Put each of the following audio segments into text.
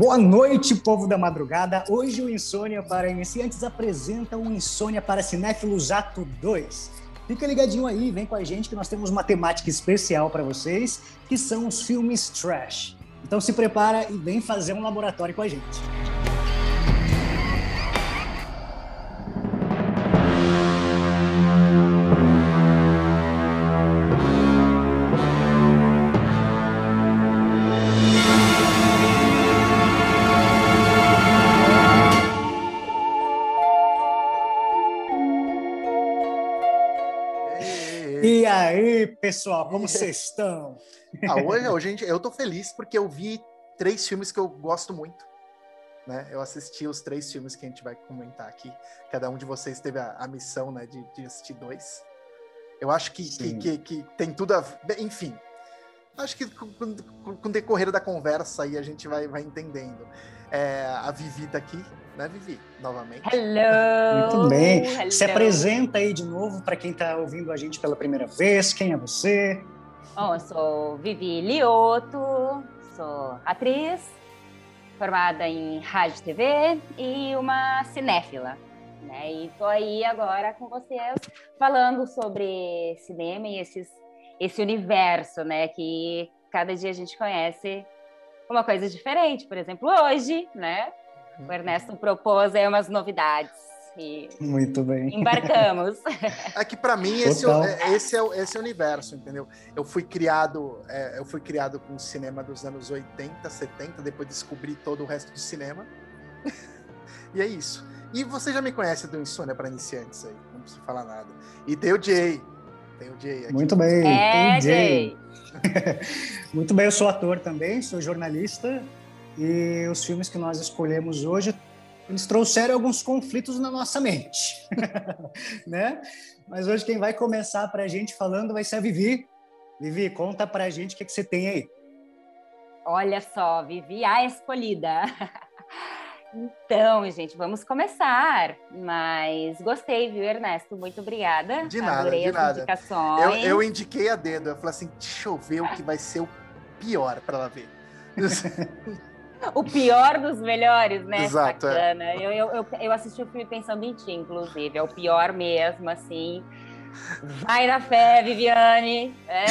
Boa noite, povo da madrugada. Hoje o Insônia para Iniciantes apresenta o Insônia para Cinéfilos Ato 2. Fica ligadinho aí, vem com a gente que nós temos uma temática especial para vocês, que são os filmes trash. Então se prepara e vem fazer um laboratório com a gente. Aí, pessoal, como vocês estão? Ah, hoje, hoje gente, eu tô feliz porque eu vi três filmes que eu gosto muito. Né? Eu assisti os três filmes que a gente vai comentar aqui. Cada um de vocês teve a, a missão né, de, de, assistir dois. Eu acho que, que, que, que, tem tudo a ver. Enfim, acho que com, com, com, o decorrer da conversa aí a gente vai, vai entendendo. É, a Vivi tá aqui, né, Vivi? Novamente. Hello! Muito bem. Hello. Se apresenta aí de novo para quem está ouvindo a gente pela primeira vez. Quem é você? Bom, eu sou Vivi Lioto, sou atriz, formada em rádio e TV e uma cinéfila. Né? E tô aí agora com vocês falando sobre cinema e esses, esse universo, né? Que cada dia a gente conhece uma coisa diferente. Por exemplo, hoje, né? O Ernesto propôs aí umas novidades. E Muito bem. embarcamos. É que para mim esse, Total. é- esse, é, o- esse é o universo, entendeu? Eu fui criado, é, eu fui criado com o cinema dos anos 80, 70, depois descobri todo o resto do cinema. e é isso. E você já me conhece do Insônia para Iniciantes aí, não preciso falar nada. E tem o Jay. Tem o Jay aqui. Muito bem. É, Tem Jay. Jay. Muito bem, eu sou ator também, sou jornalista e os filmes que nós escolhemos hoje, eles trouxeram alguns conflitos na nossa mente, né? Mas hoje quem vai começar para a gente falando vai ser a Vivi. Vivi, conta para a gente o que, que você tem aí. Olha só, Vivi a escolhida. Então, gente, vamos começar. Mas gostei, viu, Ernesto? Muito obrigada. De nada, Adorei de as nada. indicações. Eu, eu indiquei a dedo, eu falei assim, deixa eu ver o que vai ser o pior para ela ver. O pior dos melhores, né? Exato, é. Bacana. Eu, eu, eu, eu assisti o filme pensando em ti, inclusive. É o pior mesmo, assim. Vai na fé, Viviane. É?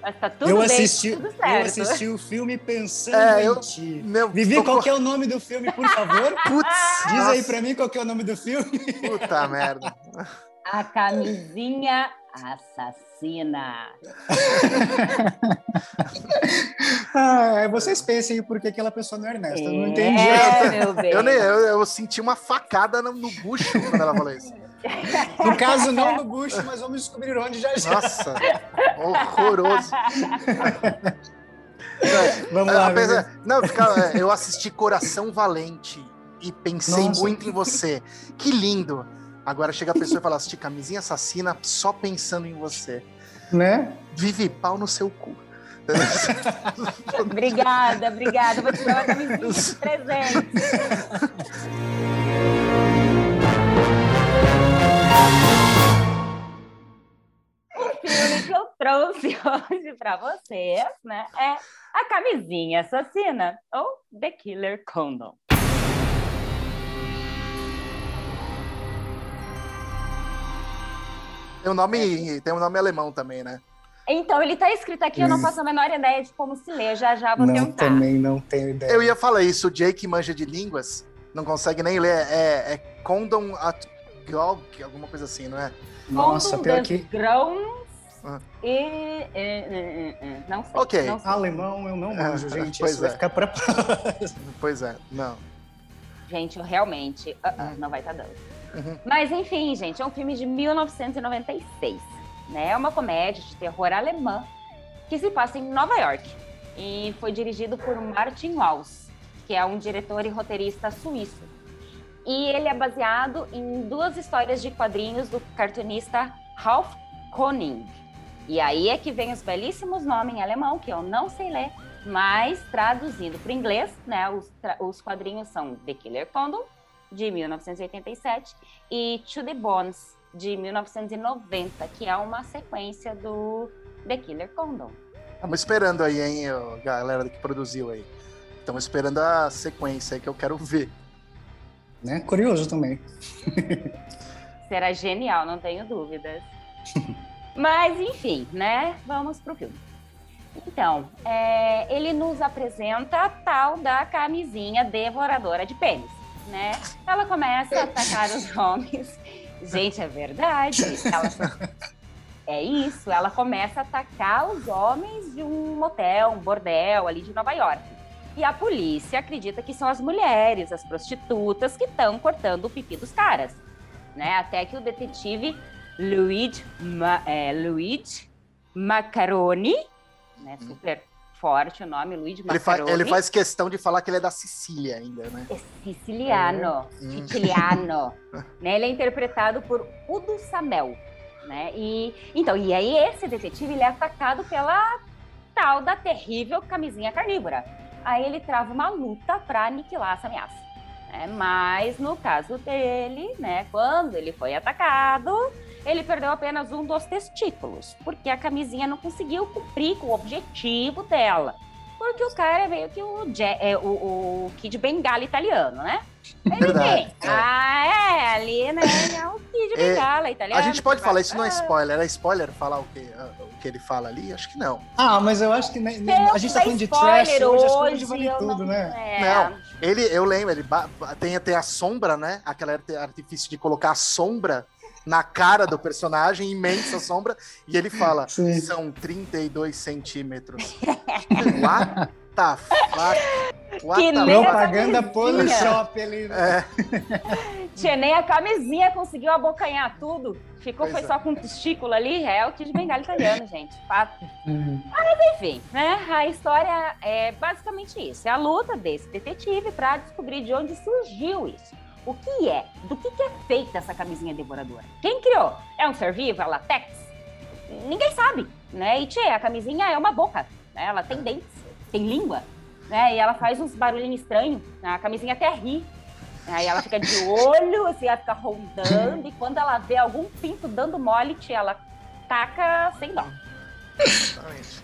Mas tá tudo eu bem, assisti, tudo eu certo. assisti o filme pensando É, em eu- ti. Meu, Vivi, tô qual que é o nome do filme, por favor? Putz, Diz aí nossa, para mim qual que é o nome do filme. Puta merda. A camisinha assassina. Ah, vocês pensem aí por que aquela pessoa não é Ernesto. Eu não entendi. É, meu bem. Eu, nem, eu, eu senti uma facada no, no bucho quando ela falou isso. No caso, não no bucho, mas vamos descobrir onde já já. Nossa, horroroso. Vamos lá, Apesar- não, fica- eu assisti Coração Valente e pensei Nossa. muito em você. Que lindo. Agora chega a pessoa e fala, assisti Camisinha Assassina só pensando em você. né? Vive pau no seu cu. Obrigada, obrigada. Vou te dar uma camisinha de presente. O filme que eu trouxe hoje para vocês, né, é A Camisinha Assassina ou The Killer Condom. Tem um nome, tem um nome alemão também, né? Então, ele tá escrito aqui, eu não faço a menor ideia de como se lê, já já vou Não, tentar. também não tenho ideia. Eu ia falar isso, o Jake manja de línguas, não consegue nem ler, é, é Condom at Alguma coisa assim, não é? Nossa, Condom pior que Grãos Ah. e, e- e- e- e- Não sei. Ok. não sei. alemão eu não manjo, É, gente. pois Isso vai é. ficar pra próxima. Pois é, não. Gente, eu realmente ah, ah, não vai estar dando. Uhum. Mas enfim, gente, é um filme de 1996. Né? É uma comédia de terror alemã que se passa em Nova York. E foi dirigido por Martin Waus, que é um diretor e roteirista suíço. E ele é baseado em duas histórias de quadrinhos do cartunista Ralph Koning. E aí é que vem os belíssimos nomes em alemão, que eu não sei ler, mas traduzindo para o inglês, né, os, os quadrinhos são The Killer Condom, de 1987, e To the Bones, de 1990, que é uma sequência do The Killer Condom. Estamos esperando aí, hein, galera que produziu aí. Estamos esperando a sequência aí que eu quero ver. Né? Curioso também. Será genial, não tenho dúvidas. Mas, enfim, né? Vamos pro filme. Então, é, ele nos apresenta a tal da camisinha devoradora de pênis, né? Ela começa a atacar os homens. Gente, é verdade. Ela, é isso, ela começa a atacar os homens de um motel, um bordel ali de Nova York. E a polícia acredita que são as mulheres, as prostitutas, que estão cortando o pipi dos caras. Né? Até que o detetive Luigi, Ma, é, Luigi Macaroni, né? Hum. Super forte o nome, Luigi Macaroni. Ele, fa ele faz questão de falar que ele é da Sicília ainda, né? É siciliano, é. siciliano. né? Ele é interpretado por Udo Samel, né? E, então, e aí esse detetive ele é atacado pela tal da terrível camisinha carnívora. Aí ele trava uma luta para aniquilar essa ameaça. Né? Mas no caso dele, né, quando ele foi atacado, ele perdeu apenas um dos testículos, porque a camisinha não conseguiu cumprir com o objetivo dela. Porque o cara é meio que o, é, o, o Kid Bengala italiano, né? Ele Verdade, é. Ah, é, ali, né? Ele é o Kid é, Bengala italiano. A gente pode falar, isso não é spoiler. É spoiler falar o que, o que ele fala ali? Acho que não. Ah, mas eu acho que nem, a gente tá falando de trash hoje, hoje acho que vale tudo, não, né? É. Não, ele, eu lembro, ele tem até a sombra, né? Aquela artifício de colocar a sombra na cara do personagem, imensa sombra, e ele fala: Sim. são 32 centímetros. What the fuck? What que the propaganda Polishop ali. Né? É. Tinha nem a camisinha conseguiu abocanhar tudo. Ficou pois foi é. só com testículo ali, é o Kid Bengala italiano, gente. Fato. Uhum. Mas enfim, né? A história é basicamente isso. É a luta desse detetive para descobrir de onde surgiu isso. O que é? Do que, que é feita essa camisinha devoradora? Quem criou? É um ser vivo? É latex? Ninguém sabe, né? E tchê, a camisinha é uma boca, né? Ela tem dentes, tem língua, né? E ela faz uns barulhinhos estranhos. Né? A camisinha até ri. Aí ela fica de olho, assim, ela fica rondando, e quando ela vê algum pinto dando mole, tchê, ela taca sem dó.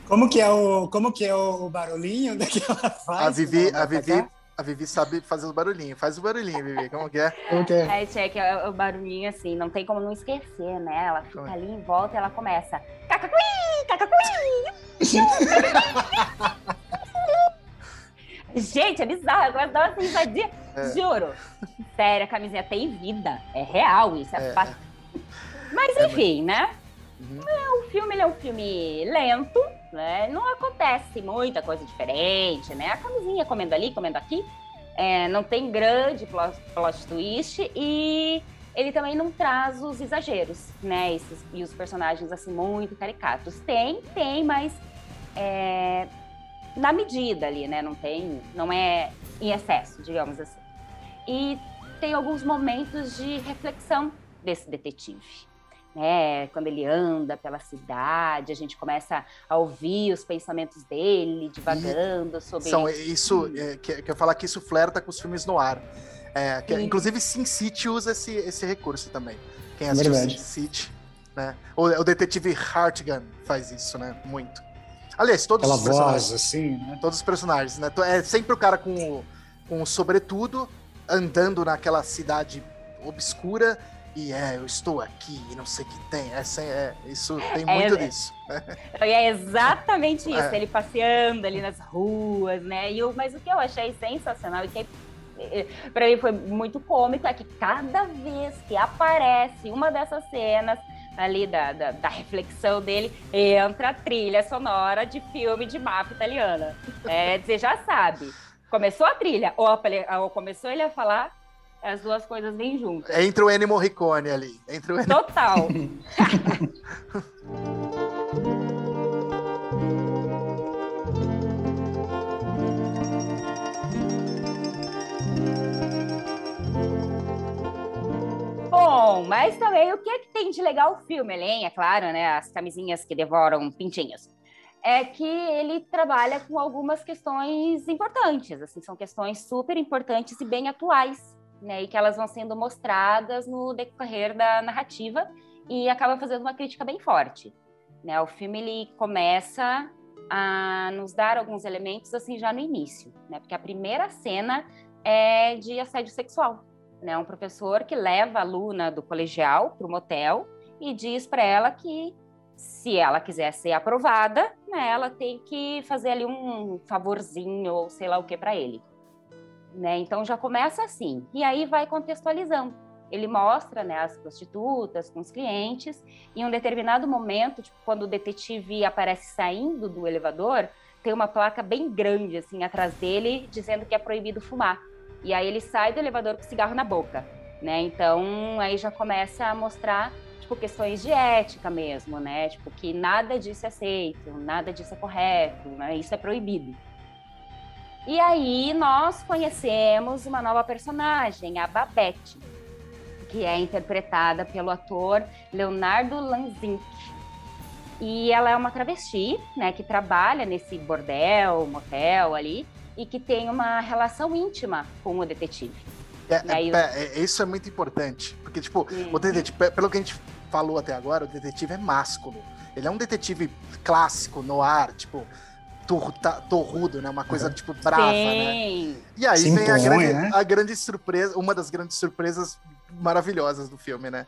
Como que é o, como que é o barulhinho que ela faz? A Vivi, a Vivi a Vivi sabe fazer os barulhinhos. Faz o barulhinho, Vivi. Como que é? Como que é? É, check, é o barulhinho assim, não tem como não esquecer, né? Ela fica ali em volta e ela começa. Cacacuí! Cacacuí! Gente, é bizarro. Eu dar uma risadinha. É. Juro. Sério, a camisinha tem vida. É real isso. É, é. Mas é enfim, né? Uhum. O filme é um filme lento, né? Não acontece muita coisa diferente, né? A camisinha comendo ali, comendo aqui. É, não tem grande plot, plot, twist e ele também não traz os exageros, né? Esses, e os personagens assim muito caricatos. Tem, tem, mas é, na medida ali, né? Não tem, não é em excesso, digamos assim. E tem alguns momentos de reflexão desse detetive né? Quando ele anda pela cidade, a gente começa a ouvir os pensamentos dele, divagando e sobre. São, isso, é, que, que eu falar que isso flerta com os filmes no ar. É, que, inclusive, Sin City usa esse, esse recurso também. Quem assistiu Verdade. Sin City, né? O, o detetive Hartigan faz isso, né? Muito. Aliás, todos Aquela os personagens. Voz, assim, né? Todos os personagens, né? É sempre o cara com o, com o sobretudo, andando naquela cidade obscura e é, eu estou aqui e não sei o que tem. Essa é, isso tem é, muito é, disso. É exatamente isso, é. ele passeando ali nas ruas, né? E o, mas o que eu achei sensacional e que é, para mim foi muito cômico é que cada vez que aparece uma dessas cenas ali da, da, da, reflexão dele, entra a trilha sonora de filme de máfia italiana. É, você já sabe. Começou a trilha, ou, ou começou ele a falar, as duas coisas vêm juntas. Entre o Ennio Morricone ali. Entre o Ennio... Total. Bom, mas também o que, é que tem de legal o filme, além, é claro, né? As camisinhas que devoram pintinhos. É que ele trabalha com algumas questões importantes, assim, são questões super importantes e bem atuais né, e que elas vão sendo mostradas no decorrer da narrativa e acaba fazendo uma crítica bem forte. Né? O filme ele começa a nos dar alguns elementos assim já no início, né? Porque a primeira cena é de assédio sexual, né? Um professor que leva a aluna do colegial para o motel e diz para ela que se ela quiser ser aprovada, né, ela tem que fazer ali um favorzinho ou sei lá o que para ele. Né? Então já começa assim. E aí vai contextualizando. Ele mostra né, as prostitutas com os clientes, e em um determinado momento, tipo, quando o detetive aparece saindo do elevador, tem uma placa bem grande assim atrás dele dizendo que é proibido fumar. E aí ele sai do elevador com cigarro na boca. Né? Então aí já começa a mostrar tipo, questões de ética mesmo, né? Tipo, que nada disso é aceito, nada disso é correto, né? Isso é proibido. E aí nós conhecemos uma nova personagem, a Babette, que é interpretada pelo ator Leonardo Lanzink. E ela é uma travesti, né, que trabalha nesse bordel, motel ali, e que tem uma relação íntima com o detetive. É, é, é, isso é muito importante, porque, tipo, o detetive, pelo que a gente falou até agora, o detetive é másculo. Ele é um detetive clássico, no ar, tipo, torrudo, né? Uma coisa, tipo, brava, né? Sim. né? E aí Sim, vem a, grande, né? a grande surpresa, uma das grandes surpresas maravilhosas do filme, né?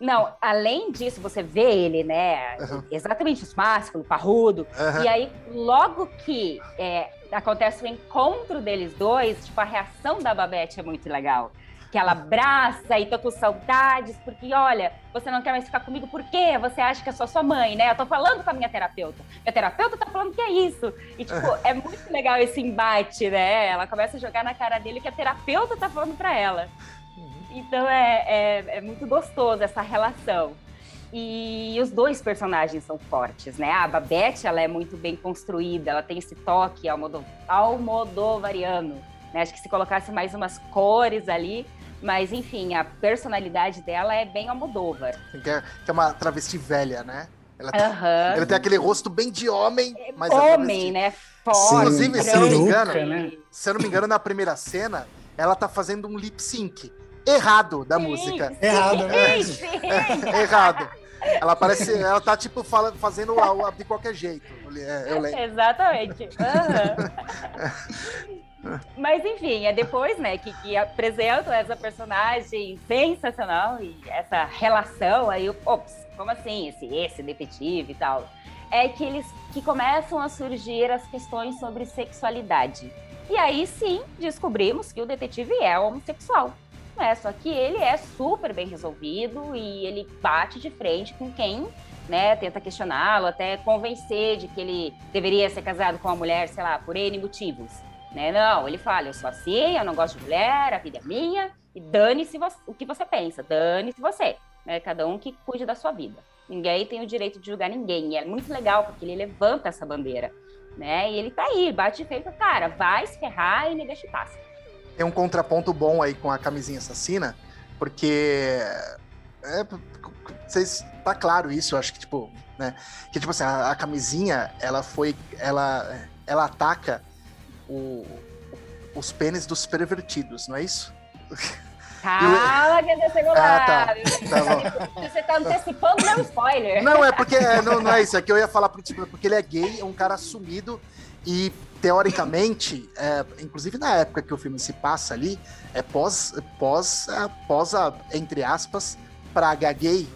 Não, além disso, você vê ele, né? Uhum. Exatamente isso, másculo, parrudo. Uhum. E aí, logo que é, acontece o encontro deles dois, tipo, a reação da Babette é muito legal que ela abraça e tô com saudades, porque olha, você não quer mais ficar comigo, por quê? Você acha que é só sua mãe, né? Eu tô falando com a minha terapeuta. Minha terapeuta tá falando que é isso. E, tipo, é muito legal esse embate, né? Ela começa a jogar na cara dele que a terapeuta tá falando pra ela. Uhum. Então é, é, é muito gostoso essa relação. E os dois personagens são fortes, né? A Babette, ela é muito bem construída, ela tem esse toque almodovariano, né? Acho que se colocasse mais umas cores ali, mas, enfim, a personalidade dela é bem Almodóvar. Que é, que é uma travesti velha, né? Ela, tem, uhum. ela tem aquele rosto bem de homem, mas Homem, né? Forte. Inclusive, se eu não me engano, né? se eu não me engano, na primeira cena, ela tá fazendo um lip sync errado da sim, música. Sim, errado, né? Sim. É, errado. Ela parece, ela tá tipo fala, fazendo o de qualquer jeito. Eu lembro. Exatamente. Uhum. Mas enfim, é depois, né, que, que apresentam essa personagem sensacional e essa relação aí, ops, como assim, esse, esse detetive e tal, é que eles que começam a surgir as questões sobre sexualidade. E aí sim, descobrimos que o detetive é homossexual. Né? Só que ele é super bem resolvido e ele bate de frente com quem né, tenta questioná-lo, até convencer de que ele deveria ser casado com uma mulher, sei lá, por N motivos. Né? Não, ele fala, eu sou assim, eu não gosto de mulher, a vida é minha, e dane-se o que você pensa, dane-se você. Né? Cada um que cuide da sua vida. Ninguém tem o direito de julgar ninguém. E é muito legal, porque ele levanta essa bandeira. Né? E ele tá aí, bate feito, cara, vai se ferrar e me deixa em paz. Tem um contraponto bom aí com a camisinha assassina, porque é, vocês tá claro isso, eu acho que tipo, né, que tipo assim, a, a camisinha, ela foi ela ela ataca o, os pênis dos pervertidos, não é isso? Calma, que lá. Ah, tá. tá você tá antecipando meu spoiler. Não, é porque é, não, não, é isso. É que eu ia falar tipo, porque ele é gay, é um cara assumido e teoricamente, é, inclusive na época que o filme se passa ali, é pós, pós, é, pós a, entre aspas, praga gay,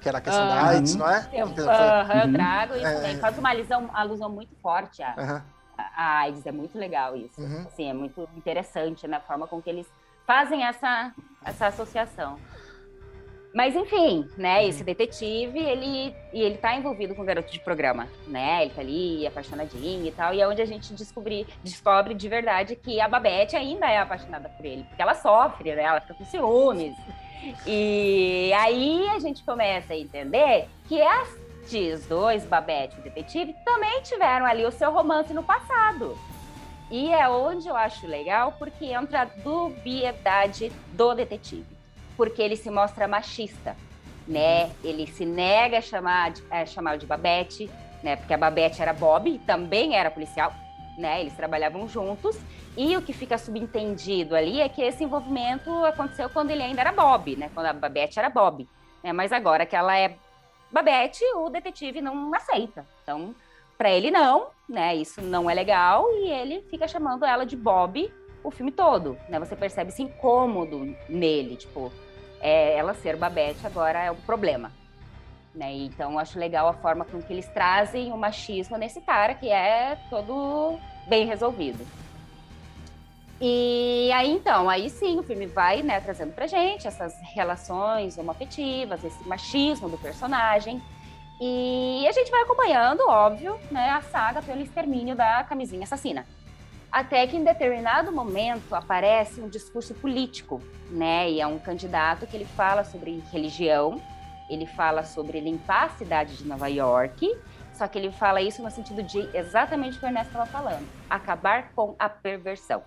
que era a questão uhum. da AIDS, não é? Eu, então, uhum, eu trago isso é. Faz uma alusão, alusão muito forte a, uhum a AIDS. É muito legal isso. Uhum. Assim, é muito interessante na forma com que eles fazem essa, essa associação. Mas enfim, né, uhum. esse detetive, ele e ele tá envolvido com o garoto de programa, né? Ele tá ali apaixonadinho e tal, e é onde a gente descobri, descobre de verdade que a Babette ainda é apaixonada por ele, porque ela sofre, né? Ela fica com ciúmes. E aí a gente começa a entender que é as estes dois, Babette e detetive, também tiveram ali o seu romance no passado. E é onde eu acho legal, porque entra a dubiedade do detetive. Porque ele se mostra machista, né? Ele se nega a chamar de, a chamar de Babette, né? Porque a Babette era Bob, também era policial, né? Eles trabalhavam juntos. E o que fica subentendido ali é que esse envolvimento aconteceu quando ele ainda era Bob, né? Quando a Babette era Bob. Né? Mas agora que ela é Babette, o detetive não aceita. Então, para ele não, né? Isso não é legal e ele fica chamando ela de Bob o filme todo, né? Você percebe esse incômodo nele, tipo, é, ela ser Babette agora é um problema, né? Então acho legal a forma com que eles trazem o machismo nesse cara que é todo bem resolvido. E aí então, aí sim, o filme vai, né, trazendo pra gente essas relações homoafetivas, esse machismo do personagem. E a gente vai acompanhando, óbvio, né, a saga pelo extermínio da camisinha assassina. Até que em determinado momento aparece um discurso político, né? E é um candidato que ele fala sobre religião, ele fala sobre limpar a cidade de Nova York, só que ele fala isso no sentido de exatamente o que o Ernesto estava falando, acabar com a perversão.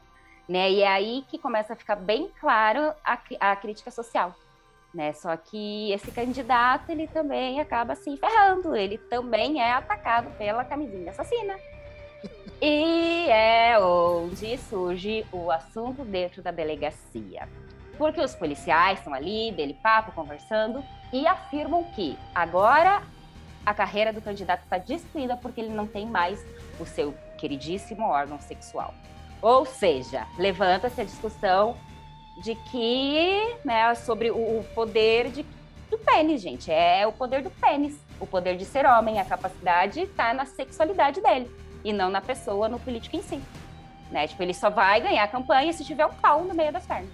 Né? E é aí que começa a ficar bem claro a, a crítica social. Né? Só que esse candidato ele também acaba se ferrando, ele também é atacado pela camisinha assassina. E é onde surge o assunto dentro da delegacia. Porque os policiais estão ali, dele papo, conversando, e afirmam que agora a carreira do candidato está destruída porque ele não tem mais o seu queridíssimo órgão sexual. Ou seja, levanta-se a discussão de que, né, sobre o, poder de, do pênis, gente. É o poder do pênis. O poder de ser homem, a capacidade está na sexualidade dele e não na pessoa, no político em si. Né? Tipo, ele só vai ganhar a campanha se tiver um pau no meio das pernas.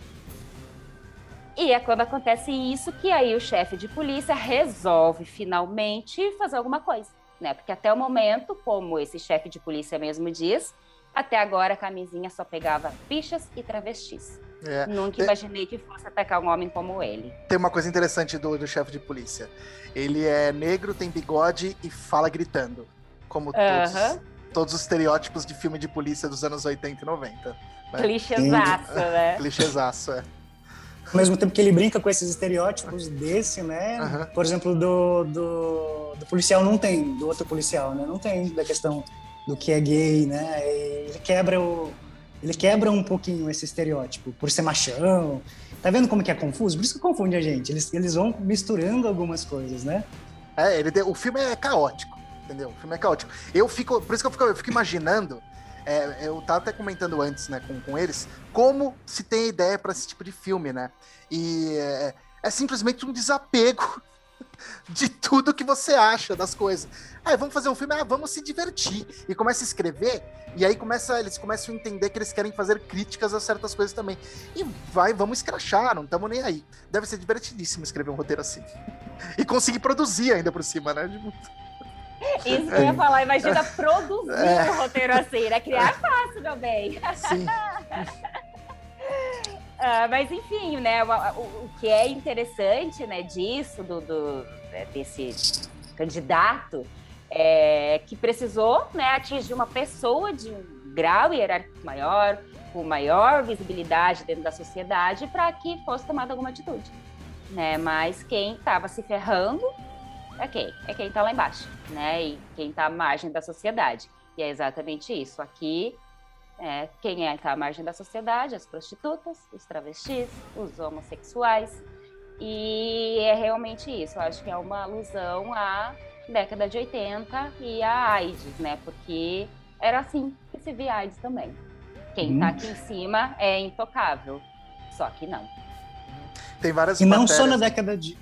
E é quando acontece isso que aí o chefe de polícia resolve finalmente fazer alguma coisa, né? Porque até o momento, como esse chefe de polícia mesmo diz, até agora a camisinha só pegava bichas e travestis. É. Nunca imaginei que fosse atacar um homem como ele. Tem uma coisa interessante do, do chefe de polícia. Ele é negro, tem bigode e fala gritando. Como uh -huh. todos, todos os estereótipos de filme de polícia dos anos 80 e 90. Né? Clichêzaço, né? Clichêzaço, é. Ao mesmo tempo que ele brinca com esses estereótipos desse, né? Uh -huh. Por exemplo, do, do, do, policial não tem, do outro policial, né? Não tem da questão do que é gay, né? Ele quebra o ele quebra um pouquinho esse estereótipo por ser machão. Tá vendo como que é confuso? Por isso que confunde a gente. Eles, eles vão misturando algumas coisas, né? É, ele, o filme é caótico, entendeu? O filme é caótico. Eu fico, por isso que eu fico, eu fico imaginando, é, eu tava até comentando antes, né, com, com eles, como se tem ideia para esse tipo de filme, né? E é, é simplesmente um desapego de tudo que você acha das coisas. Ah, vamos fazer um filme, ah, vamos se divertir. E começa a escrever, e aí começa, eles começam a entender que eles querem fazer críticas a certas coisas também. E vai, vamos escrachar, não estamos nem aí. Deve ser divertidíssimo escrever um roteiro assim. e conseguir produzir ainda por cima, né? Isso que eu ia falar, imagina produzir é. um roteiro assim, né? Criar é fácil, meu bem. Sim. Uh, mas enfim, né, o, o, o, que é interessante, né, disso, do, do né, desse candidato, é que precisou, né, atingir uma pessoa de um grau hierárquico maior, com maior visibilidade dentro da sociedade, para que fosse tomada alguma atitude, né? Mas quem estava se ferrando é quem? É quem está lá embaixo, né? E quem está à margem da sociedade. E é exatamente isso. Aqui é, quem é que está à margem da sociedade, as prostitutas, os travestis, os homossexuais. E é realmente isso. Eu acho que é uma alusão à década de 80 e à AIDS, né? Porque era assim que se via AIDS também. Quem está hum. aqui em cima é intocável. Só que não. Tem várias E não só na década de.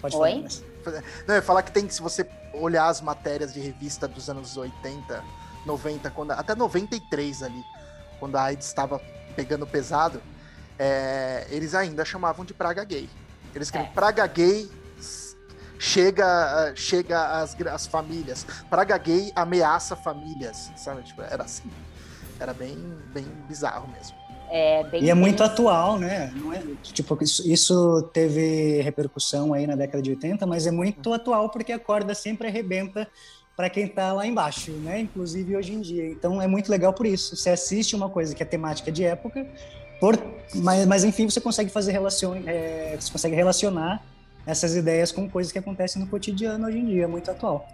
Pode Oi? falar. Não, eu ia falar que tem, se você olhar as matérias de revista dos anos 80 90, quando, até 93 ali, quando a AIDS estava pegando pesado, é, eles ainda chamavam de praga gay. Eles escreviam é. praga gay chega chega às, às famílias. Praga gay ameaça famílias, sabe? Tipo, era assim. Era bem, bem bizarro mesmo. É, e é muito atual, né? Não é, tipo, isso, isso, teve repercussão aí na década de 80, mas é muito atual porque a corda sempre arrebenta para quem está lá embaixo, né? Inclusive hoje em dia. Então é muito legal por isso. Você assiste uma coisa que é temática de época, por, mas, mas enfim você consegue fazer relacion, é, você consegue relacionar essas ideias com coisas que acontecem no cotidiano hoje em dia, muito atual.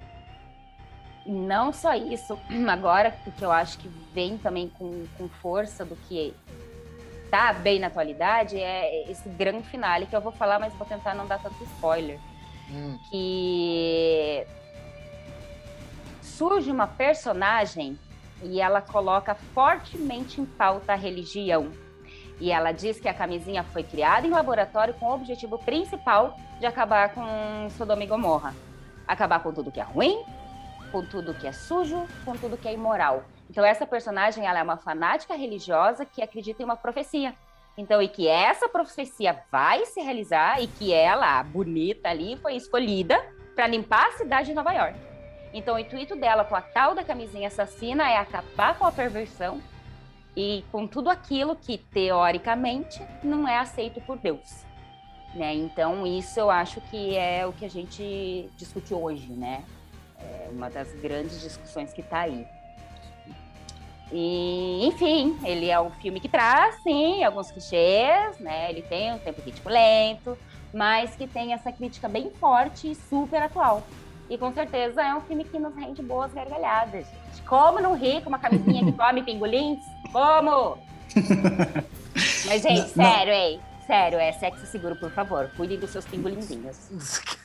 Não só isso, agora o que eu acho que vem também com, com força do que tá bem na atualidade é esse grande finale que eu vou falar, mas vou tentar não dar tanto spoiler. Hum. Que surge uma personagem e ela coloca fortemente em pauta a religião. E ela diz que a camisinha foi criada em laboratório com o objetivo principal de acabar com Sodoma e Gomorra. Acabar com tudo que é ruim, com tudo que é sujo, com tudo que é imoral. Então essa personagem ela é uma fanática religiosa que acredita em uma profecia. Então, e que essa profecia vai se realizar e que ela, bonita ali, foi escolhida para limpar a cidade de Nova York. Então, o intuito dela com a tal da camisinha assassina é acabar com a perversão e com tudo aquilo que, teoricamente, não é aceito por Deus. Né? Então, isso eu acho que é o que a gente discute hoje, né? É uma das grandes discussões que está aí. E, enfim, ele é um filme que traz, sim, alguns clichês, né? Ele tem um tempo ritmo lento, mas que tem essa crítica bem forte e super atual. E com certeza é um filme que nos rende boas gargalhadas. Como não rir com uma camisinha que come pingolins? Como? Mas, gente, não, sério, não. hein? Sério, é sexo seguro, por favor. Cuidem dos seus pingolinzinhos.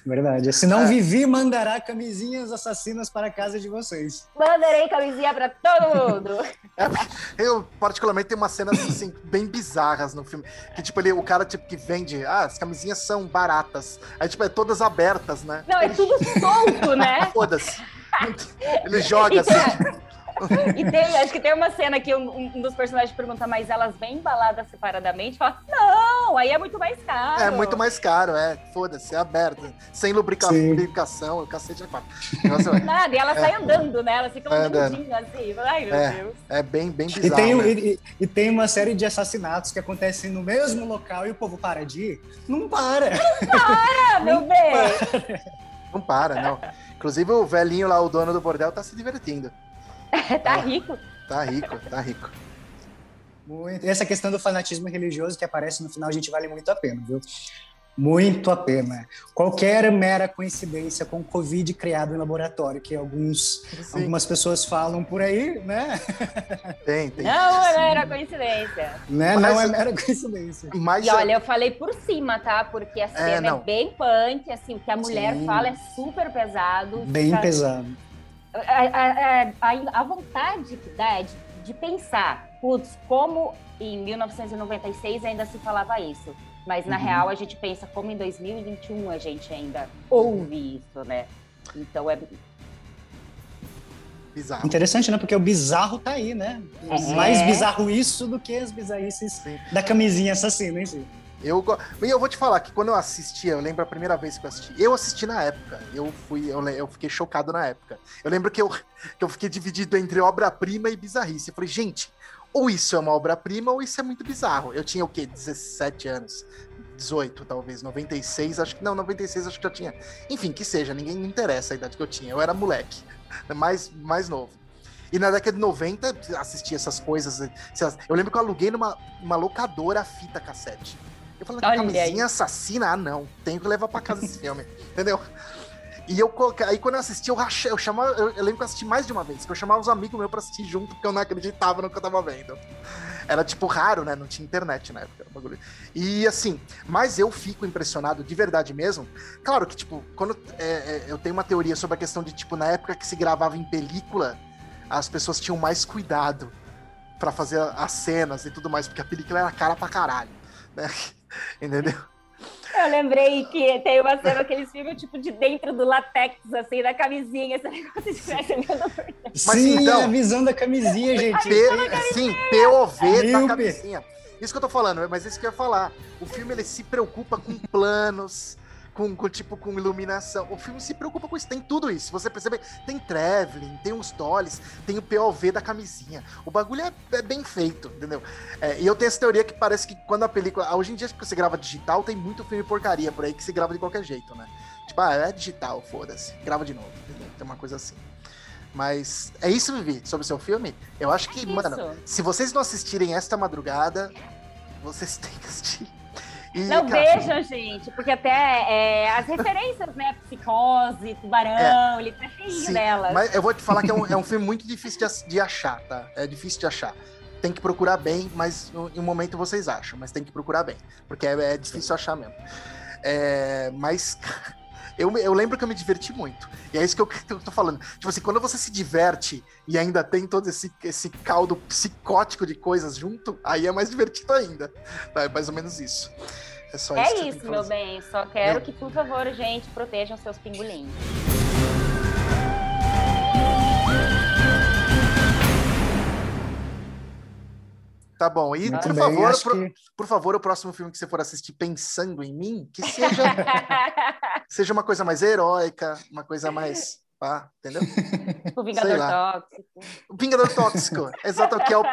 Verdade. Senão é. Vivi mandará camisinhas assassinas para a casa de vocês. Mandarei camisinha para todo mundo. É, eu, particularmente, tenho umas cenas assim, bem bizarras no filme. Que, tipo, ele, o cara tipo, que vende, ah, as camisinhas são baratas. Aí, tipo, é todas abertas, né? Não, é tudo solto, né? Foda-se. Ele joga assim. E tem, acho que tem uma cena que um, um, dos personagens pergunta, mas elas vêm embaladas separadamente? Fala, não, aí é muito mais caro. É muito mais caro, é. Foda-se, é aberto. Sem lubrica lubricação, o cacete é quatro. Nossa, Nada, e ela é. sai andando, né? Ela fica é, andandinho assim. Ai, meu é, Deus. É bem, bem bizarro. E tem, né? e, e, tem uma série de assassinatos que acontecem no mesmo local e o povo para de ir? Não para. Não para, meu não bem. Para. Não para, não. Inclusive o velhinho lá, o dono do bordel, tá se divertindo. Tá rico. Tá rico, tá rico. Muito. Essa questão do fanatismo religioso que aparece no final, a gente vale muito a pena, viu? Muito a pena. Qualquer mera coincidência com o Covid criado em laboratório, que alguns, algumas pessoas falam por aí, né? Tem, tem. Não é mera coincidência. Né? Mas, não é mera coincidência. Mas, e olha, eu falei por cima, tá? Porque a cena é, é bem punk, assim, o que a mulher Sim. fala é super pesado. Bem fica... pesado a, a, a, vontade que dá é de, de pensar, putz, como em 1996 ainda se falava isso. Mas na uhum. real a gente pensa como em 2021 a gente ainda ouve isso, né? Então é. Bizarro. Interessante, né? Porque o bizarro tá aí, né? É. Mais bizarro isso do que as bizarrices Sim. da camisinha assassina em si. Eu, e eu vou te falar que quando eu assistia, eu lembro a primeira vez que eu assisti. Eu assisti na época. Eu fui, eu, eu fiquei chocado na época. Eu lembro que eu, que eu fiquei dividido entre obra-prima e bizarrice. Eu falei, gente, ou isso é uma obra-prima ou isso é muito bizarro. Eu tinha o quê? 17 anos. 18, talvez, 96, acho que não, 96 acho que já tinha. Enfim, que seja, ninguém me interessa a idade que eu tinha. Eu era moleque, mais mais novo. E na década de 90, assistia essas coisas. Eu lembro que eu aluguei numa uma locadora a fita cassete. Eu falei, Olha camisinha aí. assassina? Ah, não. Tenho que levar pra casa esse filme. Entendeu? E eu coloquei. Aí quando eu assisti, eu rachei. Eu, chamava, eu, eu, lembro que eu assisti mais de uma vez, que eu chamava os amigos meus pra assistir junto, porque eu não acreditava no que eu tava vendo. Era tipo raro, né? Não tinha internet na época. E assim, mas eu fico impressionado de verdade mesmo. Claro que, tipo, quando é, é, eu tenho uma teoria sobre a questão de, tipo, na época que se gravava em película, as pessoas tinham mais cuidado para fazer as cenas e tudo mais, porque a película era cara pra caralho. Né? Entendeu? Eu lembrei que tem uma cena aqueles filmes, tipo, de dentro do latex, assim, da camisinha, esse negócio de Mas, Sim, então, a visão da camisinha, gente. P, sim, POV da camisinha. Isso que eu tô falando, mas isso que eu ia falar. O filme, ele se preocupa com planos, com, com, tipo com iluminação. O filme se preocupa com isso, tem tudo isso. Você percebe, tem traveling, tem os dollies, tem o POV da camisinha. O bagulho é, é bem feito, entendeu? É, e eu tenho essa teoria que parece que quando a película. Hoje em dia, que você grava digital, tem muito filme porcaria por aí que se grava de qualquer jeito, né? Tipo, ah, é digital, foda-se. Grava de novo, entendeu? Tem uma coisa assim. Mas é isso, Vivi, sobre o seu filme. Eu acho que, isso. mano, se vocês não assistirem esta madrugada, vocês têm que assistir. Não vejam, gente, porque até é, as referências, né? Psicose, tubarão, é, ele tá cheio delas. Mas eu vou te falar que é um, é um filme muito difícil de, de, achar, tá? É difícil de achar. Tem que procurar bem, mas em um momento vocês acham, mas tem que procurar bem, porque é, é difícil achar mesmo. É, mas eu, eu lembro que eu me diverti muito. E é isso que eu, que eu tô falando. Tipo assim, quando você se diverte e ainda tem todo esse, esse caldo psicótico de coisas junto, aí é mais divertido ainda. Tá? É mais ou menos isso. É só é isso, isso meu bem. Só quero que, por favor, gente, protejam seus pingolinhos. Tá bom. E, por bem, favor, pro, que... por favor, o próximo filme que você for assistir pensando em mim, que seja, seja uma coisa mais heróica, uma coisa mais. Ah, entendeu? O Vingador Tóxico. O Vingador Tóxico, exato, que é o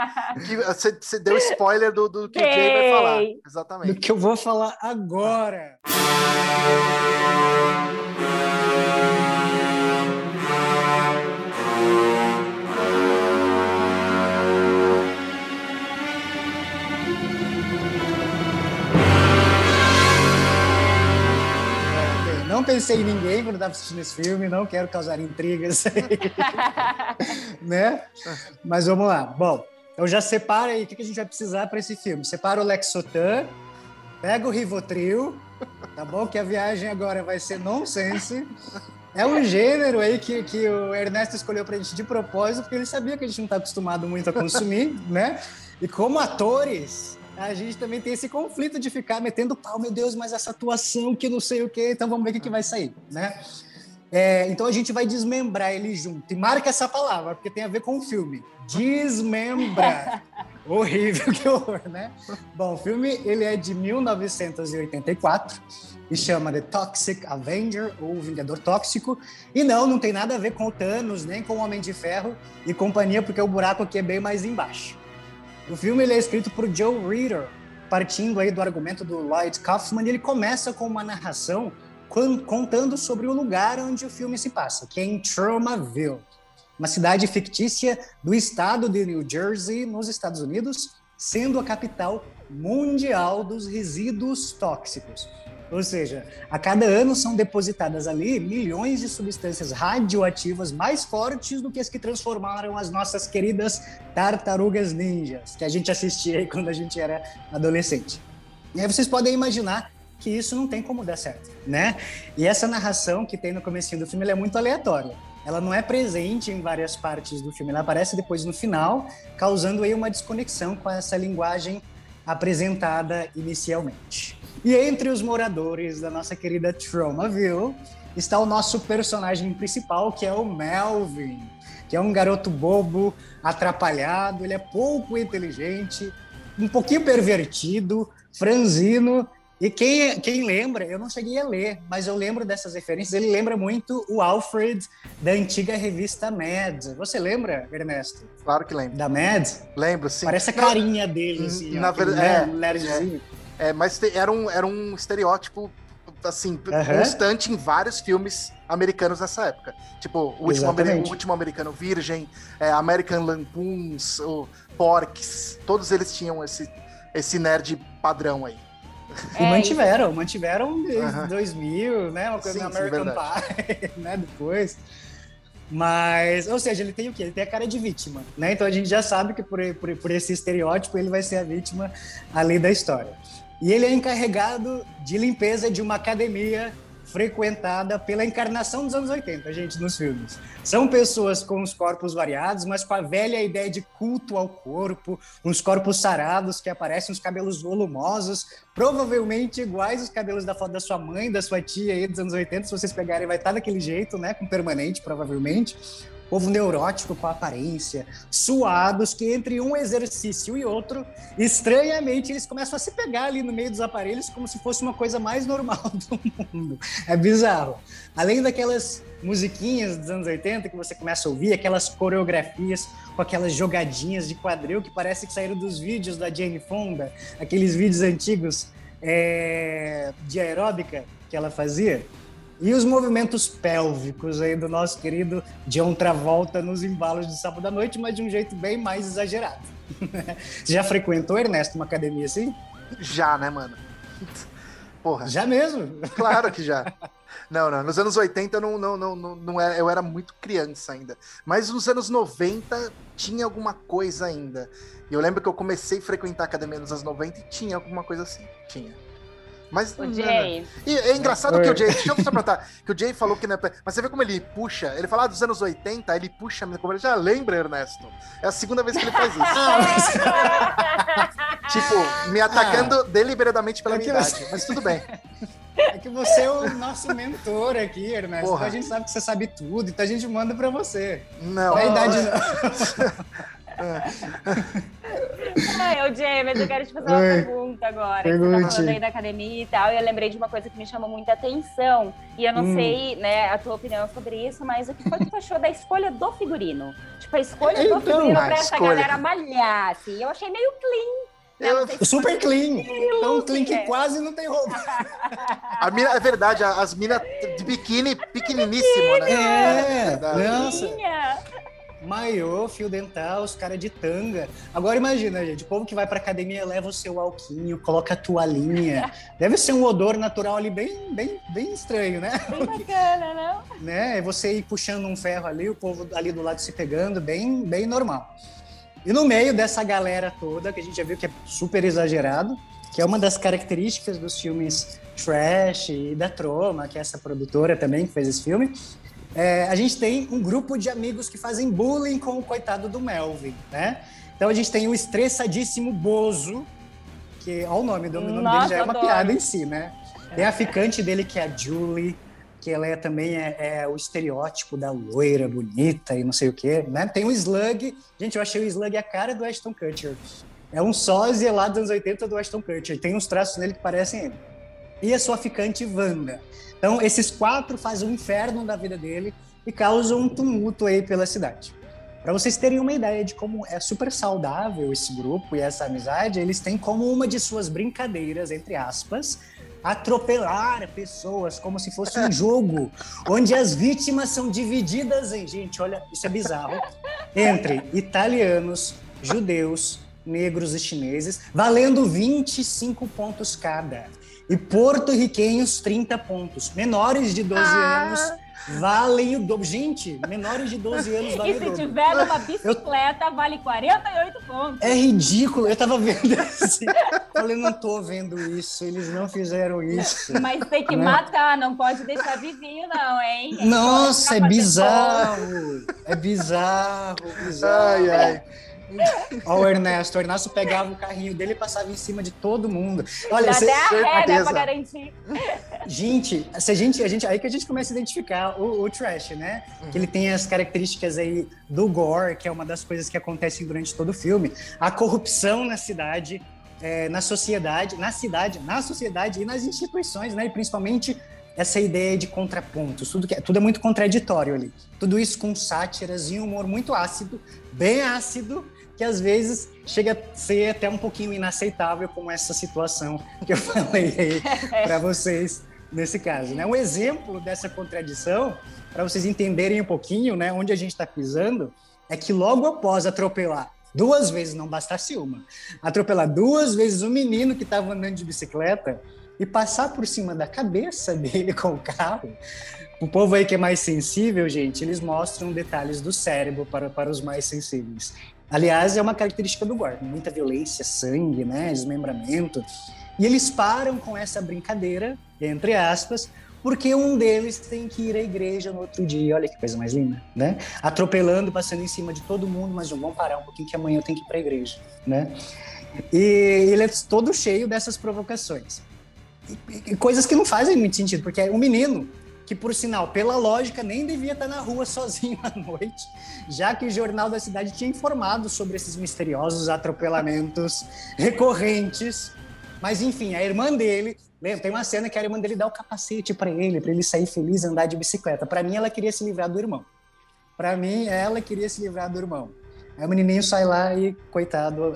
que você, você deu spoiler do, do que Ei. o Jay vai falar. Exatamente. Do que eu vou falar agora. não pensei em ninguém quando estava assistindo esse filme, não quero causar intrigas, né? Mas vamos lá. Bom, então já separa aí o que a gente vai precisar para esse filme. Separa o Lexotan, pega o Rivotril, tá bom? Que a viagem agora vai ser nonsense. É um gênero aí que, que o Ernesto escolheu pra gente de propósito, porque ele sabia que a gente não está acostumado muito a consumir, né? E como atores, a gente também tem esse conflito de ficar metendo pau, meu Deus, mas essa atuação que não sei o quê, então vamos ver o que, que vai sair, né? É, então a gente vai desmembrar ele junto. E marca essa palavra, porque tem a ver com o filme. Desmembrar. Horrível, que horror, né? Bom, o filme ele é de 1984 e chama The Toxic Avenger, ou Vingador Tóxico. E não, não tem nada a ver com o Thanos, nem com o Homem de Ferro e companhia, porque o buraco aqui é bem mais embaixo. O filme ele é escrito por Joe Reader, partindo aí do argumento do Lloyd Kaufman, ele começa com uma narração contando sobre o lugar onde o filme se passa, que é em Tromaville, uma cidade fictícia do estado de New Jersey, nos Estados Unidos, sendo a capital mundial dos resíduos tóxicos. Ou seja, a cada ano são depositadas ali milhões de substâncias radioativas mais fortes do que as que transformaram as nossas queridas tartarugas ninjas, que a gente assistia quando a gente era adolescente. E aí vocês podem imaginar que isso não tem como dar certo, né? E essa narração que tem no começo do filme é muito aleatória. Ela não é presente em várias partes do filme, ela aparece depois no final, causando aí uma desconexão com essa linguagem apresentada inicialmente. E entre os moradores da nossa querida Tromaville está o nosso personagem principal, que é o Melvin, que é um garoto bobo, atrapalhado, ele é pouco inteligente, um pouquinho pervertido, franzino. E quem, quem lembra, eu não cheguei a ler, mas eu lembro dessas referências. Ele lembra muito o Alfred da antiga revista Mad. Você lembra, Ernesto? Claro que lembro. Da Mad? Lembro, sim. Parece a carinha dele, assim. Na verdade, é, é, é, mas te, era, um, era um estereótipo assim, uhum. constante em vários filmes americanos nessa época. Tipo, o último, o último americano virgem, é, American Lampoons, o Porks, todos eles tinham esse, esse nerd padrão aí. E é, mantiveram, isso. mantiveram desde uhum. 2000, né? Uma coisa sim, American sim, Pie, né? Depois. Mas, ou seja, ele tem o quê? Ele tem a cara de vítima, né? Então a gente já sabe que por, por, por esse estereótipo ele vai ser a vítima ali da história. E ele é encarregado de limpeza de uma academia frequentada pela encarnação dos anos 80, gente, nos filmes. São pessoas com os corpos variados, mas com a velha ideia de culto ao corpo, uns corpos sarados que aparecem, uns cabelos volumosos, provavelmente iguais aos cabelos da foto da sua mãe, da sua tia aí dos anos 80, se vocês pegarem vai estar daquele jeito, né, com permanente, provavelmente povo neurótico com aparência, suados, que entre um exercício e outro, estranhamente, eles começam a se pegar ali no meio dos aparelhos como se fosse uma coisa mais normal do mundo. É bizarro. Além daquelas musiquinhas dos anos 80 que você começa a ouvir, aquelas coreografias com aquelas jogadinhas de quadril que parece que saíram dos vídeos da Jane Fonda, aqueles vídeos antigos é, de aeróbica que ela fazia. E os movimentos pélvicos aí do nosso querido John Travolta nos embalos de sábado à noite, mas de um jeito bem mais exagerado. Você já frequentou, Ernesto, uma academia assim? Já, né, mano? Porra. Já mesmo? Claro que já. Não, não. Nos anos 80 eu não, não, não, não, não era, eu era muito criança ainda. Mas nos anos 90 tinha alguma coisa ainda. E eu lembro que eu comecei a frequentar a academia nos anos 90 e tinha alguma coisa assim. Tinha. Mas O Jay. E é engraçado Oi. que o Jay, deixa eu só perguntar, que o Jay falou que não é, mas você vê como ele puxa, ele fala ah, dos anos 80, ele puxa, ele já lembra, Ernesto. É a segunda vez que ele faz isso. Ah, tipo, me atacando deliberadamente pela É minha idade, mas tudo bem. é que você é o nosso mentor aqui, Ernesto. Porra. Então a gente sabe que você sabe tudo, então a gente manda pra você. Não. Não é a idade, não. Ai, ô James, eu quero te fazer uma Oi. pergunta agora. que Você Pergunte. tá falando aí da academia e tal, e eu lembrei de uma coisa que me chamou muita atenção. E eu não Hum. sei, né, a tua opinião sobre isso, mas o que foi que tu achou da escolha do figurino? Tipo, a escolha do Então, figurino pra essa escolha. galera malhar, assim. Eu achei meio clean. né? Eu- Super clean. Tão clean que é. quase não tem roupa. A mina, é verdade, as minas de biquíni pequeniníssimo, né? É, Verdade. nossa. Maiô, fio dental, os caras de tanga. Agora imagina, gente, o povo que vai pra academia leva o seu alquinho, coloca a toalhinha. Deve ser um odor natural ali bem, bem, bem estranho, né? Bem bacana, não? né? É você ir puxando um ferro ali, o povo ali do lado se pegando, bem, bem normal. E no meio dessa galera toda, que a gente já viu que é super exagerado, que é uma das características dos filmes Trash e da Troma, que é essa produtora também que fez esse filme, é, a gente tem um grupo de amigos que fazem bullying com o coitado do Melvin, né? Então a gente tem o estressadíssimo Bozo, que, olha o nome, o nome Nossa, dele já é uma adoro. piada em si, né? Tem a ficante dele, que é a Julie, que ela é, também é, é o estereótipo da loira bonita e não sei o quê, né? Tem o Slug. Gente, eu achei o Slug a cara do Ashton Kutcher. É um sósia lá dos anos 80 do Ashton Kutcher. Tem uns traços nele que parecem ele. E a sua ficante Wanda. Então, esses quatro fazem um inferno da vida dele e causam um tumulto aí pela cidade. Para vocês terem uma ideia de como é super saudável esse grupo e essa amizade, eles têm como uma de suas brincadeiras, entre aspas, atropelar pessoas como se fosse um jogo, onde as vítimas são divididas em, gente, olha, isso é bizarro, entre italianos, judeus, negros e chineses, valendo 25 pontos cada. E porto-riquenhos, 30 pontos. Menores de 12 Ah. anos valem o dobro. Gente, menores de 12 anos E valem o se dobro. tiver numa bicicleta, vale 48 pontos. É ridículo. Eu tava vendo assim. Falei, não tô vendo isso. Eles não fizeram isso. Mas tem que Né? matar, não pode deixar vivinho, não, hein? Nossa, é Pra fazer bizarro. É bizarro, bizarro. Ai, ai. Ó, o Ernesto. O Ernesto pegava o carrinho dele e passava em cima de todo mundo. Olha, cê- até a ré, né, pra garantir. gente, se a gente, a gente, aí que a gente começa a identificar o, o trash, né? Que ele tem as características aí do gore, que é uma das coisas que acontecem durante todo o filme. A corrupção na cidade, é, na sociedade, na cidade, na sociedade e nas instituições, né? E principalmente essa ideia de contrapontos. Tudo, que, é- tudo é muito contraditório ali. Tudo isso com sátiras e um humor muito ácido, bem ácido, que às vezes chega a ser até um pouquinho inaceitável, como essa situação que eu falei aí para vocês nesse caso. Né? Um exemplo dessa contradição, para vocês entenderem um pouquinho né, onde a gente está pisando, é que logo após atropelar duas vezes, não bastasse uma, atropelar duas vezes o menino que estava andando de bicicleta e passar por cima da cabeça dele com o carro. O povo aí que é mais sensível, gente, eles mostram detalhes do cérebro para, para os mais sensíveis. Aliás, é uma característica do gore, muita violência, sangue, né, desmembramento. E eles param com essa brincadeira, entre aspas, porque um deles tem que ir à igreja no outro dia. Olha que coisa mais linda, né? Atropelando, passando em cima de todo mundo, mas vamos parar um pouquinho que amanhã eu tenho que ir para a igreja, né? E ele é todo cheio dessas provocações. E, e coisas que não fazem muito sentido, porque é um menino que, por sinal, pela lógica, nem devia estar na rua sozinho à noite, já que o jornal da cidade tinha informado sobre esses misteriosos atropelamentos recorrentes. Mas, enfim, a irmã dele, lembra, tem uma cena que a irmã dele dá o capacete para ele, para ele sair feliz e andar de bicicleta. Para mim, ela queria se livrar do irmão. Para mim, ela queria se livrar do irmão. Aí o menininho sai lá e, coitado,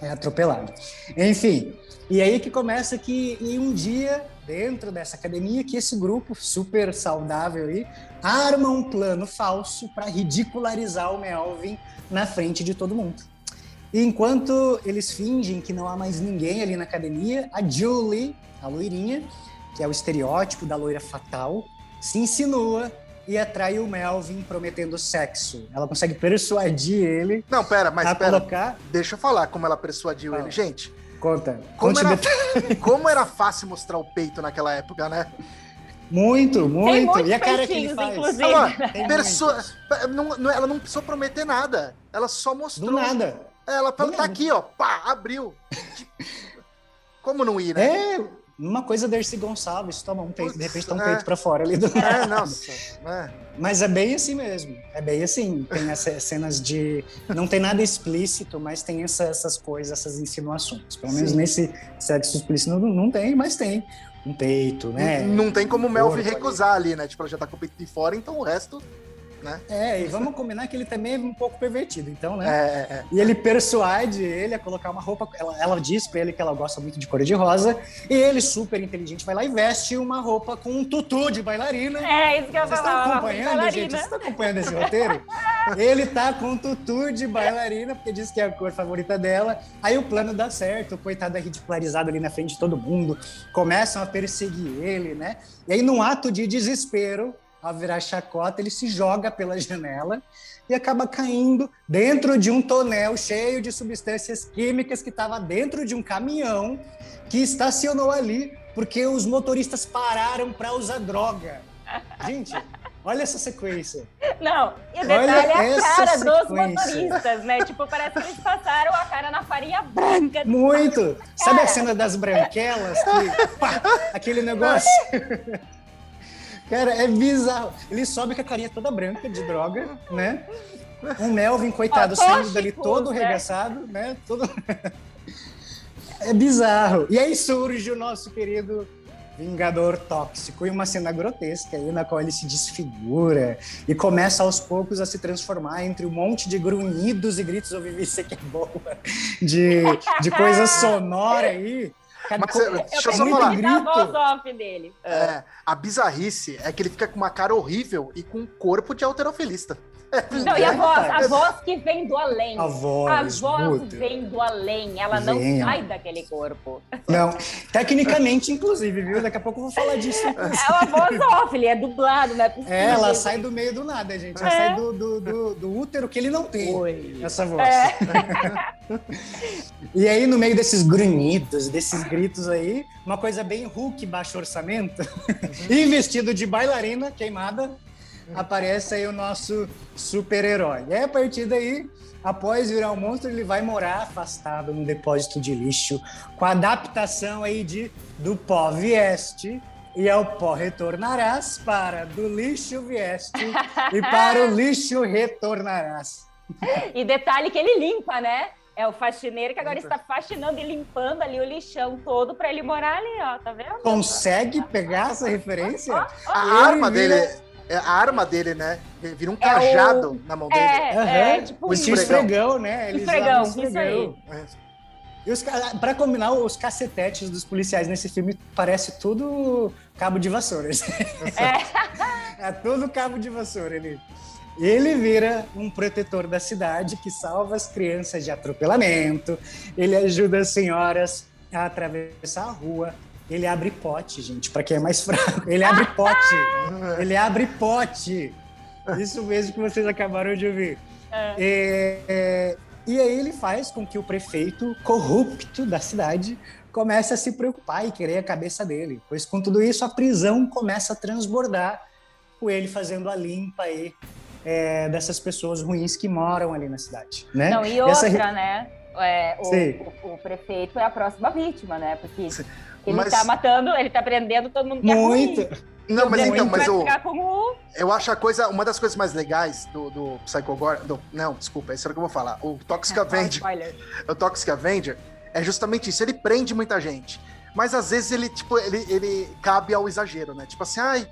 é atropelado. Enfim, e aí que começa que em um dia, dentro dessa academia, que esse grupo super saudável aí arma um plano falso para ridicularizar o Melvin na frente de todo mundo. E enquanto eles fingem que não há mais ninguém ali na academia, a Julie, a loirinha, que é o estereótipo da loira fatal, se insinua e atrai o Melvin prometendo sexo. Ela consegue persuadir ele Não, pera, mas a pera. colocar Deixa eu falar como ela persuadiu Fala. ele. Gente, Conta. Como era, como era fácil mostrar o peito naquela época, né? Muito, muito. E a cara que ele faz? inclusive. Ela, Tem perso- não- não- ela não precisou prometer nada. Ela só mostrou. Do nada. Ela falou, Do tá nada. aqui, ó. Pá, abriu. Como não ir, né? É, uma coisa da Erci Gonçalves, toma um peito, de Putz, repente tá um é. peito pra fora ali do. É, nossa. É. Mas é bem assim mesmo. É bem assim. Tem essas cenas de. Não tem nada explícito, mas tem essa- essas coisas, essas insinuações. Pelo menos Sim. nesse sexo explícito não, não tem, mas tem. Um peito, né? Não tem como o Melvin Corpo ali. recusar ali, né? Tipo, ela já tá com o peito de fora, então o resto. É, e vamos combinar que ele também é um pouco pervertido, então, É, né? é, é. E ele persuade ele a colocar uma roupa. Ela, ela diz pra ele que ela gosta muito de cor de rosa. E ele, super inteligente, vai lá e veste uma roupa com um tutu de bailarina. É, isso que eu Vocês estão acompanhando, bailarina. gente? Vocês estão acompanhando esse roteiro? Ele tá com um tutu de bailarina, porque diz que é a cor favorita dela. Aí o plano dá certo, o coitado é ridicularizado ali na frente de todo mundo. Começam a perseguir ele, né? E aí, num ato de desespero, ao virar chacota, ele se joga pela janela e acaba caindo dentro de um tonel cheio de substâncias químicas que estava dentro de um caminhão que estacionou ali porque os motoristas pararam para usar droga. Gente, olha essa sequência. Não, e o Olha detalhe é a cara dos sequência. motoristas, né? Tipo, parece que eles passaram a cara na farinha branca. Muito! Sabe a cena das branquelas? Que, pá, aquele negócio. Cara, é bizarro. Ele sobe com a carinha toda branca de droga, né? Um Melvin, coitado, Ó, saindo dali todo né? arregaçado, né? Todo... É bizarro. E aí surge o nosso querido Vingador Tóxico, e uma cena grotesca aí, na qual ele se desfigura e começa aos poucos a se transformar entre um monte de grunhidos e gritos, eu vivi isso aqui é boa, de, de coisa sonora aí. Cara, Mas, eh, deixa eu é só muito falar. imitar a voz grito. dele. É, a bizarrice é que ele fica com uma cara horrível e com um corpo de alterofilista. Não, e a É, voz, a voz que vem do além. A A voz, voz puta. vem do além, ela não Vem, sai daquele corpo. Não, tecnicamente, inclusive, viu? Daqui a pouco eu vou falar disso. É uma voz off, ele é dublado, não é possível. É, ela sai do meio do nada, gente. Ela É. sai do, do, do, do útero que ele não tem. Oi. Essa voz. É. E aí, no meio desses grunhidos, desses gritos aí, uma coisa bem Hulk baixo orçamento, e vestido de bailarina queimada, aparece aí o nosso super-herói. E aí, a partir daí, após virar um monstro, ele vai morar afastado num depósito de lixo, com a adaptação aí de do pó vieste. E ao pó retornarás para do lixo vieste e para o lixo retornarás. E detalhe que ele limpa, né? É o faxineiro que agora está faxinando e limpando ali o lixão todo para ele morar ali, ó, tá vendo? Consegue pegar essa referência? A Ele arma vira- dele, é, a arma dele, né? Vira um É o- cajado na mão dele. É, é, Aham. tipo O O isso. esfregão. esfregão, né? Eles Esfregão, usavam isso aí. É. E os, pra combinar, os cacetetes dos policiais nesse filme parece tudo cabo de vassoura. É. É tudo cabo de vassoura ali. Ele vira um protetor da cidade que salva as crianças de atropelamento. Ele ajuda as senhoras a atravessar a rua. Ele abre pote, gente, para quem é mais fraco. Ele abre pote. Ele abre pote. Isso mesmo que vocês acabaram de ouvir. É, é, e aí ele faz com que o prefeito corrupto da cidade comece a se preocupar e querer a cabeça dele. Pois com tudo isso, a prisão começa a transbordar com ele fazendo a limpa aí é, dessas pessoas ruins que moram ali na cidade. Né? Não, e Essa outra, re- né? É, o, o- o prefeito é a próxima vítima, né? Porque Sim. Ele Mas- tá matando, ele tá prendendo todo mundo que é Muito. ruim. Não, mas então, mas vai o, ficar com o... eu acho a coisa, uma das coisas mais legais do, do Psycho Gore, do- não, desculpa, isso é o que eu vou falar. O Toxic Avenger, o Toxic Avenger é justamente isso. Ele prende muita gente, mas às vezes ele tipo ele, ele cabe ao exagero, né? Tipo assim, ai,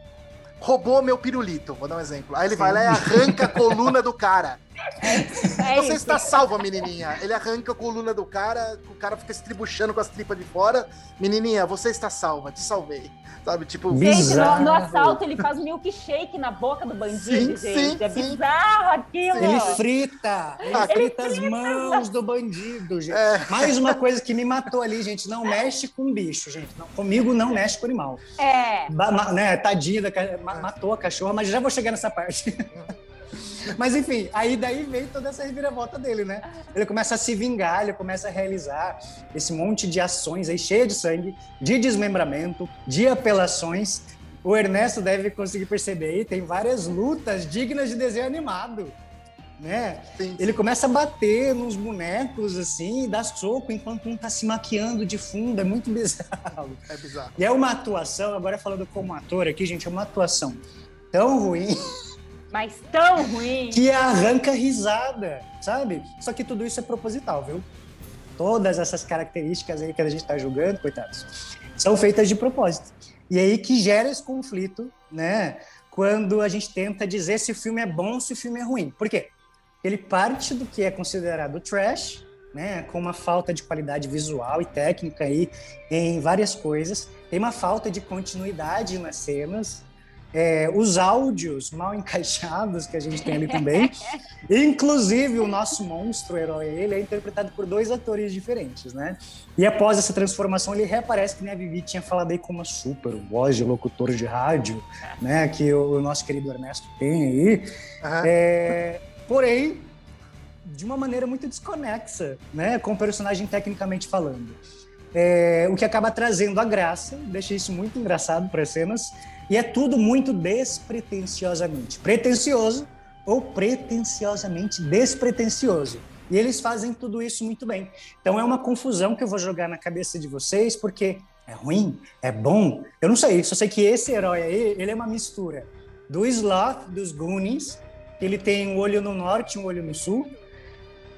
roubou meu pirulito, vou dar um exemplo. Aí ele vai lá e arranca a coluna do cara. É Você isso. está salva, menininha. Ele arranca a coluna do cara, o cara fica se tribuchando com as tripas de fora. Menininha, você está salva, te salvei. Sabe, tipo, Bi- Gente, no, Bizarro. no assalto ele faz milkshake na boca do bandido, Sim, gente. sim, é sim. bizarro aquilo. Ele frita, ele Ah, frita as mãos do bandido, gente. É. Mais uma coisa que me matou ali, gente. Não mexe com bicho, gente. Não, comigo não mexe com animal. É. Ba- ma- né, tadinha, da ca- ma- matou a cachorra, mas já vou chegar nessa parte. Mas enfim, aí daí vem toda essa reviravolta dele, né? Ele começa a se vingar, ele começa a realizar esse monte de ações aí cheia de sangue, de desmembramento, de apelações. O Ernesto deve conseguir perceber aí, tem várias lutas dignas de desenho animado né? Ele começa a bater nos bonecos, assim, dá soco enquanto um tá se maquiando de fundo, é muito bizarro. É bizarro. E é uma atuação, agora falando como ator aqui, gente, é uma atuação tão ruim. Mas tão ruim. Que arranca risada, sabe? Só que tudo isso é proposital, viu? Todas essas características aí que a gente tá julgando, coitados, são feitas de propósito. E aí que gera esse conflito, né? Quando a gente tenta dizer se o filme é bom, se o filme é ruim. Por quê? ele parte do que é considerado trash, né, com uma falta de qualidade visual e técnica aí em várias coisas, tem uma falta de continuidade nas cenas, é, os áudios mal encaixados que a gente tem ali também, inclusive o nosso monstro herói, ele é interpretado por dois atores diferentes, né? E após essa transformação ele reaparece que nem a Vivi tinha falado aí com uma super voz de locutor de rádio, né, que o, o nosso querido Ernesto tem aí. Uhum. É, porém de uma maneira muito desconexa, né, com o personagem tecnicamente falando. É, o que acaba trazendo a graça, deixa isso muito engraçado para as cenas, e é tudo muito despretensiosamente pretensioso ou pretensiosamente despretensioso. E eles fazem tudo isso muito bem. Então é uma confusão que eu vou jogar na cabeça de vocês, porque é ruim, é bom, eu não sei, só sei que esse herói aí, ele é uma mistura do Sloth dos Goonies ele tem um olho no norte um olho no sul,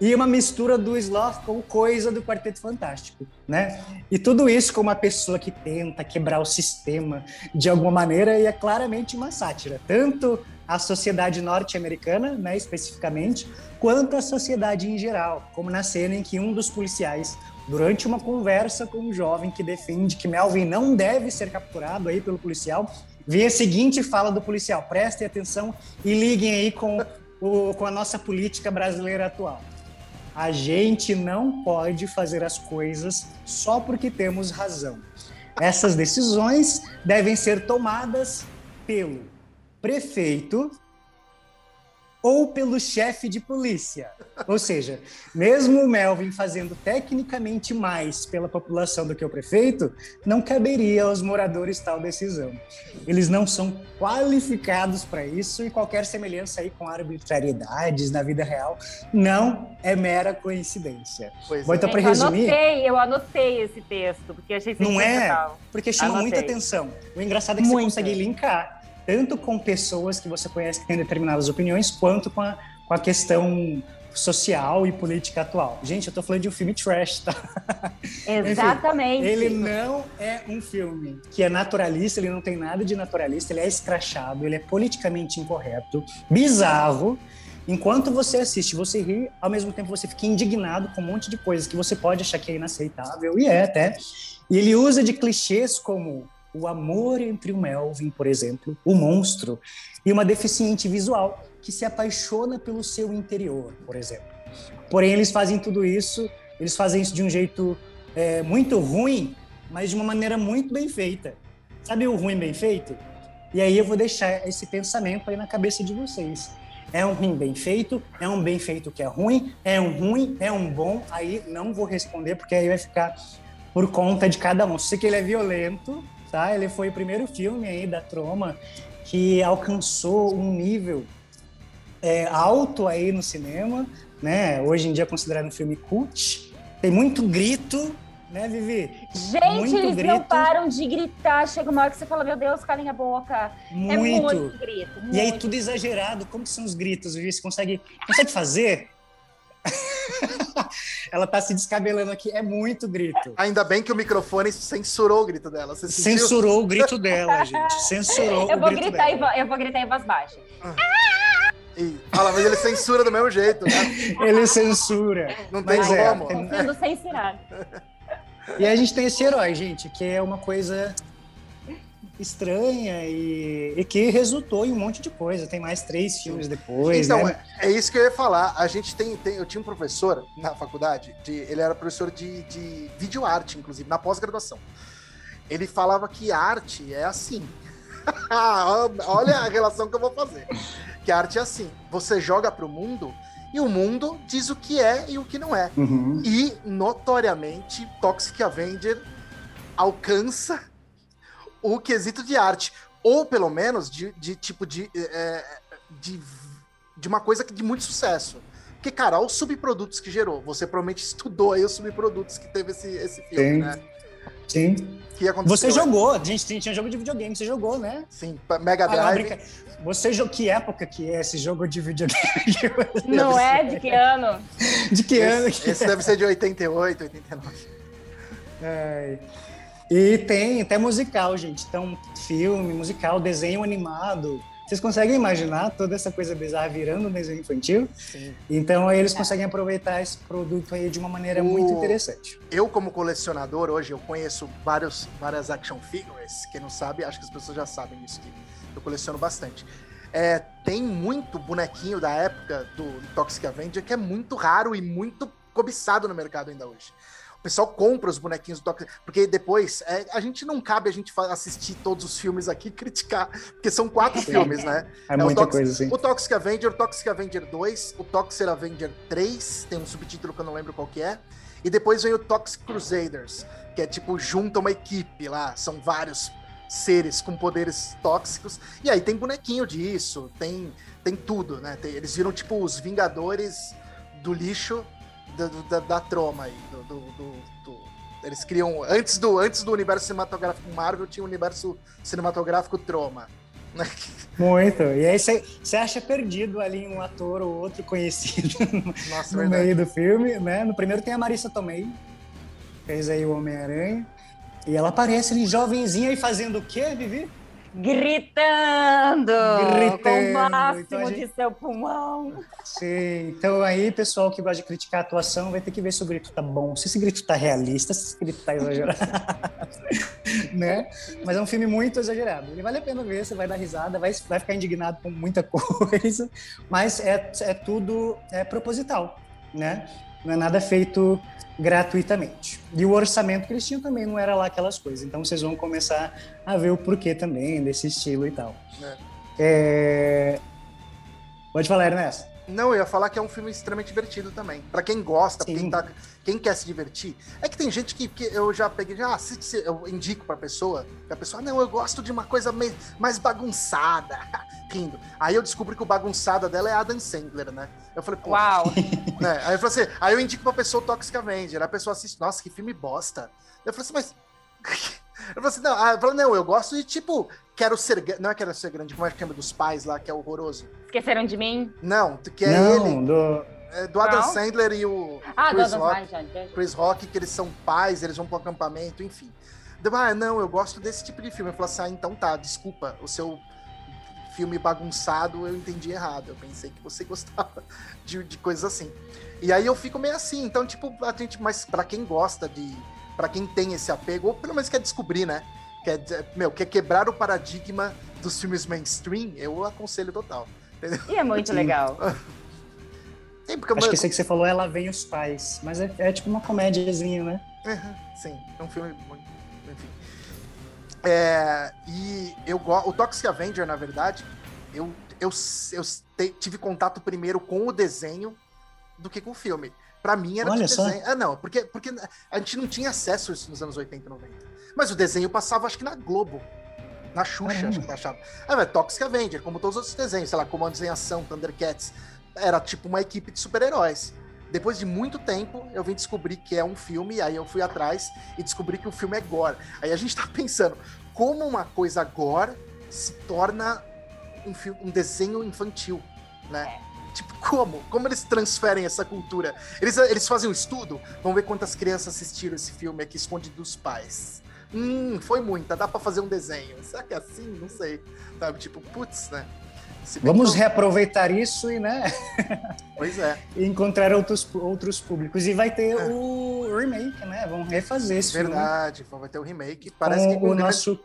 e uma mistura do Sloth com coisa do Quarteto Fantástico, né? E tudo isso com uma pessoa que tenta quebrar o sistema de alguma maneira e é claramente uma sátira, tanto a sociedade norte-americana, né, especificamente, quanto a sociedade em geral, como na cena em que um dos policiais, durante uma conversa com um jovem que defende que Melvin não deve ser capturado aí pelo policial, vê a seguinte fala do policial: prestem atenção e liguem aí com, o, com a nossa política brasileira atual. A gente não pode fazer as coisas só porque temos razão. Essas decisões devem ser tomadas pelo prefeito ou pelo chefe de polícia. Ou seja, mesmo o Melvin fazendo tecnicamente mais pela população do que o prefeito, não caberia aos moradores tal decisão. Eles não são qualificados para isso e qualquer semelhança aí com arbitrariedades na vida real não é mera coincidência. Pois Bom, então, é. para resumir. Eu anotei, eu anotei esse texto, porque achei Não é? Porque chama anotei. muita atenção. O engraçado é que Muito. você consegue linkar tanto com pessoas que você conhece que têm determinadas opiniões, quanto com a, com a questão social e política atual. Gente, eu tô falando de um filme trash, tá? Exatamente. Enfim, ele não é um filme que é naturalista, ele não tem nada de naturalista, ele é escrachado, ele é politicamente incorreto, bizarro. Enquanto você assiste, você ri, ao mesmo tempo você fica indignado com um monte de coisas que você pode achar que é inaceitável, e é até. E ele usa de clichês como o amor entre o Melvin, por exemplo, o monstro, e uma deficiente visual que se apaixona pelo seu interior, por exemplo. Porém, eles fazem tudo isso, eles fazem isso de um jeito é, muito ruim, mas de uma maneira muito bem feita. Sabe o ruim bem feito? E aí eu vou deixar esse pensamento aí na cabeça de vocês. É um ruim bem feito, é um bem feito que é ruim, é um ruim, é um bom. Aí não vou responder, porque aí vai ficar por conta de cada um. Se que ele é violento, tá? Ele foi o primeiro filme aí da Troma que alcançou um nível é, alto aí no cinema, né? Hoje em dia é considerado um filme cult. Tem muito grito, né, Vivi? Gente, muito eles grito. não param de gritar. Chega uma hora que você fala, meu Deus, calem a boca. Muito. É muito grito. Muito. E aí tudo exagerado. Como que são os gritos, Vivi? Você consegue, consegue fazer? ela tá se descabelando aqui, é muito grito. Ainda bem que o microfone censurou o grito dela. Você censurou o grito dela, gente. Censurou eu vou o grito gritar dela. Em, eu vou gritar em voz baixa. Ah. Fala, mas ele censura do mesmo jeito, né? Ele censura. Não tem mas é, como. É, sendo censurado. E aí a gente tem esse herói, gente, que é uma coisa estranha e, e, que resultou em um monte de coisa. Tem mais três filmes depois. Então, né? é, é, isso que eu ia falar. A gente tem, tem, Eu tinha um professor na faculdade, de, ele era professor de, de videoarte, inclusive, na pós-graduação. Ele falava que arte é assim. Olha a relação que eu vou fazer. Que arte é assim: você joga pro mundo e o mundo diz o que é e o que não é. Uhum. E, notoriamente, Toxic Avenger alcança o quesito de arte. Ou, pelo menos, de, de tipo de, é, de. de uma coisa que de muito sucesso. Porque, cara, olha os subprodutos que gerou. Você provavelmente estudou aí os subprodutos que teve esse, esse filme, Sim. né? Sim. Que aconteceu, Você jogou, a gente tinha jogo de videogame, você jogou, né? Sim, Mega Ah, não, Drive. brinca- Você jogou. Que época que é esse jogo de videogame? Não é de que ano? de que ano? esse, esse deve ser de 88, 89. Ai. E tem até musical, gente. Então, filme, musical, desenho animado. Vocês conseguem imaginar toda essa coisa bizarra virando um desenho infantil? Sim. Então, aí eles É. conseguem aproveitar esse produto aí de uma maneira O- muito interessante. Eu, como colecionador, hoje eu conheço vários, várias action figures. Quem não sabe, acho que as pessoas já sabem isso, que eu coleciono bastante. É, tem muito bonequinho da época do Toxic Avenger que é muito raro e muito cobiçado no mercado ainda hoje. O pessoal compra os bonequinhos do Toxic, porque depois é, a gente não cabe a gente assistir todos os filmes aqui e criticar, porque são quatro filmes, né? É, o muita Toxic- coisa assim. O Toxic Avenger, o Toxic Avenger 2, o Toxic Avenger 3, tem um subtítulo que eu não lembro qual que é, e depois vem o Toxic Crusaders, que é tipo, junta uma equipe lá, são vários seres com poderes tóxicos, e aí tem bonequinho disso, tem, tem tudo, né? Tem- eles viram tipo os Vingadores do lixo da, da, da troma aí, do, do- do- eles criam, antes do, antes do universo cinematográfico Marvel, tinha o universo cinematográfico Troma, né? Muito. E aí você você acha perdido ali um ator ou outro conhecido Nossa, no verdade. meio do filme, né? No primeiro tem a Marissa Tomei, fez aí o Homem-Aranha. E ela aparece ali jovenzinha e fazendo o quê, Vivi? Gritando, com Gritando, o máximo então gente- de seu pulmão. Sim. Então aí, pessoal que gosta de criticar a atuação vai ter que ver se o grito tá bom, se esse grito tá realista, se esse grito tá exagerado. né? Mas é um filme muito exagerado. Ele vale a pena ver, você vai dar risada, vai, vai ficar indignado com muita coisa, mas é, é tudo é proposital, né? Não é nada feito gratuitamente. E o orçamento que eles tinham também não era lá aquelas coisas. Então vocês vão começar a ver o porquê também desse estilo e tal. É. É, Pode falar, Ernesto. Não, eu ia falar que é um filme extremamente divertido também. Pra quem gosta, quem, tá, quem quer se divertir. É que tem gente que, que eu já peguei, já assiste, eu indico pra pessoa, que a pessoa, "Ah, não, eu gosto de uma coisa mais, mais bagunçada, rindo. Aí eu descobri que o bagunçada dela é Adam Sandler, né? Eu falei, pô, Uau! né? Aí eu falei assim, aí eu indico pra pessoa o Toxic Avenger, a pessoa assiste, nossa, que filme bosta. Eu falei assim, mas. Eu falei assim, não, ah, eu falei, não, eu gosto de tipo, quero ser. Não é quero ser grande, como é que chama dos pais lá, que é horroroso. Esqueceram de mim? Não, que é não, ele, do... é do Adam Não. Sandler e o Ah, Chris, Rock, Ai, já, já- Chris Rock, que eles são pais, eles vão pro acampamento, enfim. Eu, ah, não, eu gosto desse tipo de filme. Eu falei assim, ah, então tá, desculpa, o seu filme bagunçado eu entendi errado. Eu pensei que você gostava de, de coisas assim. E aí eu fico meio assim, então, tipo, a gente, mas pra quem gosta de. Pra quem tem esse apego, ou pelo menos quer descobrir, né? Quer, dizer, meu, quer quebrar o paradigma dos filmes mainstream, eu aconselho total. E é muito Sim. legal. Tem porque Acho que esse que você falou é Lá Vem os Pais, mas é, é tipo uma comédiazinha, né? Uhum, sim, é um filme muito. É, e eu gosto. O Toxic Avenger, na verdade, eu, eu, eu te- tive contato primeiro com o desenho do que com o filme. Pra mim era Olha de desenho. Ah, não, porque, porque a gente não tinha acesso a isso nos anos 80 e 90. Mas o desenho passava, acho que na Globo. Na Xuxa, acho que baixava. Ah, mas Toxic Avenger, como todos os outros desenhos, sei lá, Comandos em Ação, Thundercats. Era tipo uma equipe de super-heróis. Depois de muito tempo, eu vim descobrir que é um filme, aí eu fui atrás e descobri que o filme é gore. Aí a gente tá pensando, como uma coisa gore se torna um, filme, um desenho infantil, né? Tipo, como? Como eles transferem essa cultura? Eles, eles fazem um estudo? Vamos ver quantas crianças assistiram esse filme aqui escondido dos pais. Hum, foi muita, dá pra fazer um desenho. Será que é assim? Não sei. Sabe, tipo, putz, né? Vamos que reaproveitar isso e, né, Pois é, e encontrar outros, outros públicos. E vai ter É. o remake, né? Vão refazer esse filme. verdade. Vai ter o remake. Parece com que o grande, nosso.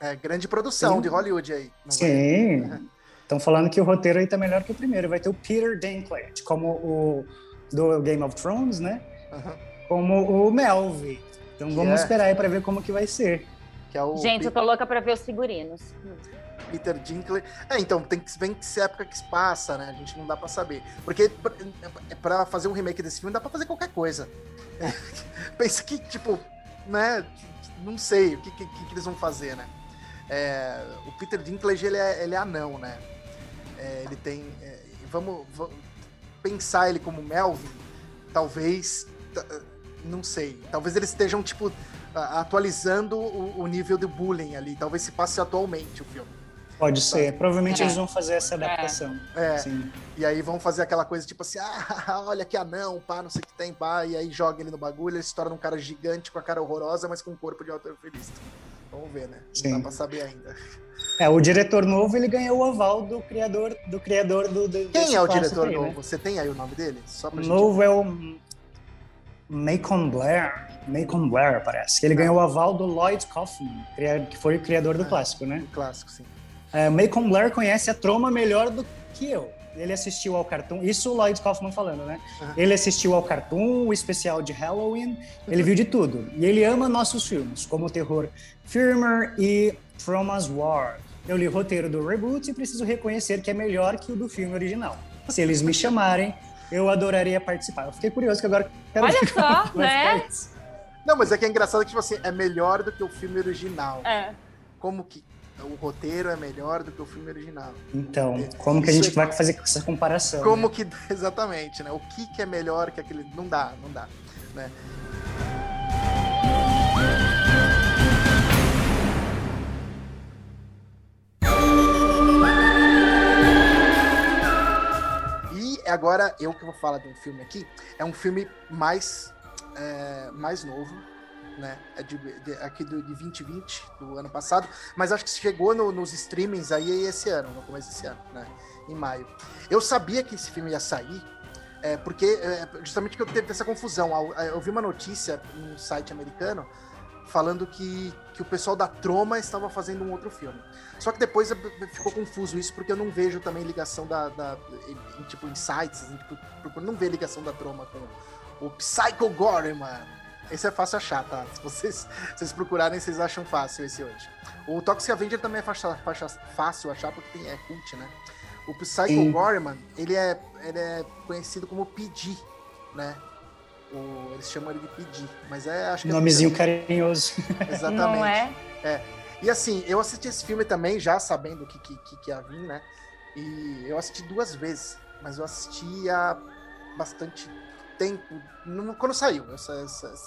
é, grande produção Sim. de Hollywood aí. Sim. Estão falando que o roteiro aí tá melhor que o primeiro. Vai ter o Peter Dinklage, como o do Game of Thrones, né? Como o Melvi. Então vamos é. esperar aí para ver como que vai ser. Que é o Gente, eu tô louca pra ver os figurinos. Peter Dinklage. É, então, tem que ver que se época que se passa, né? A gente não dá pra saber. Porque pra- pra fazer um remake desse filme dá pra fazer qualquer coisa. Pensa que, tipo, né? Não sei o que, que, que eles vão fazer, né? É, o Peter Dinklage, ele é, ele é anão, né? É, ele tem... é, vamos, vamos pensar ele como Melvin, talvez... t- Não sei. Talvez eles estejam, tipo, atualizando o, o nível do bullying ali. Talvez se passe atualmente o filme. Pode ser. Provavelmente É. eles vão fazer essa adaptação. É, Sim. E aí vão fazer aquela coisa tipo assim, ah, olha que anão, pá, não sei o que tem, pá, e aí joga ele no bagulho, ele se torna um cara gigante com a cara horrorosa, mas com um corpo de alterofilista. Vamos ver, né? Não Sim. dá pra saber ainda. É, o diretor novo, ele ganhou o aval do criador do criador do, do Quem é o diretor aí, né? novo? Você tem aí o nome dele? Só pra O gente... novo é o Macon Blair. Macon Blair, parece. Ele ganhou o aval do Lloyd Kaufman, que foi o criador do Ah. clássico, né? Um clássico, sim. É, Macon Blair conhece a Troma melhor do que eu. Ele assistiu ao cartoon, isso o Lloyd Kaufman falando, né? Aham. Ele assistiu ao cartoon, o especial de Halloween, ele viu de tudo. E ele ama nossos filmes, como o terror Firmer e Trauma's War. Eu li o roteiro do reboot e preciso reconhecer que é melhor que o do filme original. Se eles me chamarem, eu adoraria participar. Eu fiquei curioso que agora quero Olha só, né? Não, mas é que é engraçado que, tipo assim, é melhor do que o filme original. É. Como que o roteiro é melhor do que o filme original? Então, como que a gente é- vai fazer essa comparação? Como né? que... Exatamente, né? O que que é melhor que aquele... Não dá, não dá, né? E agora eu que vou falar de um filme aqui, é um filme mais, é, mais novo, né? É de, de- aqui do, de 2020, do ano passado, mas acho que chegou no- nos streamings aí esse ano, no começo desse ano, né? Em maio. Eu sabia que esse filme ia sair, é, porque é, justamente que eu teve essa confusão. Ao- Eu vi uma notícia num site americano falando que, que o pessoal da Troma estava fazendo um outro filme. Só que depois ficou confuso isso, porque eu não vejo também ligação da. da em, em, tipo, em sites, em, tipo, procuro não ver ligação da Troma com o Psycho Gorman. Esse é fácil achar, tá? Se vocês, se vocês procurarem, vocês acham fácil esse hoje. O Toxic Avenger também é faixa- faixa- fácil achar, porque tem, é cult, né? O Psycho Sim. Gorman, ele é, ele é conhecido como PD, né? O, eles chamam ele de PD, mas é, acho que é Nomezinho carinhoso. Exatamente. Não é? E assim, eu assisti esse filme também já sabendo o que, que, que, que ia vir, né? E eu assisti duas vezes, mas eu assisti há bastante tempo, quando saiu,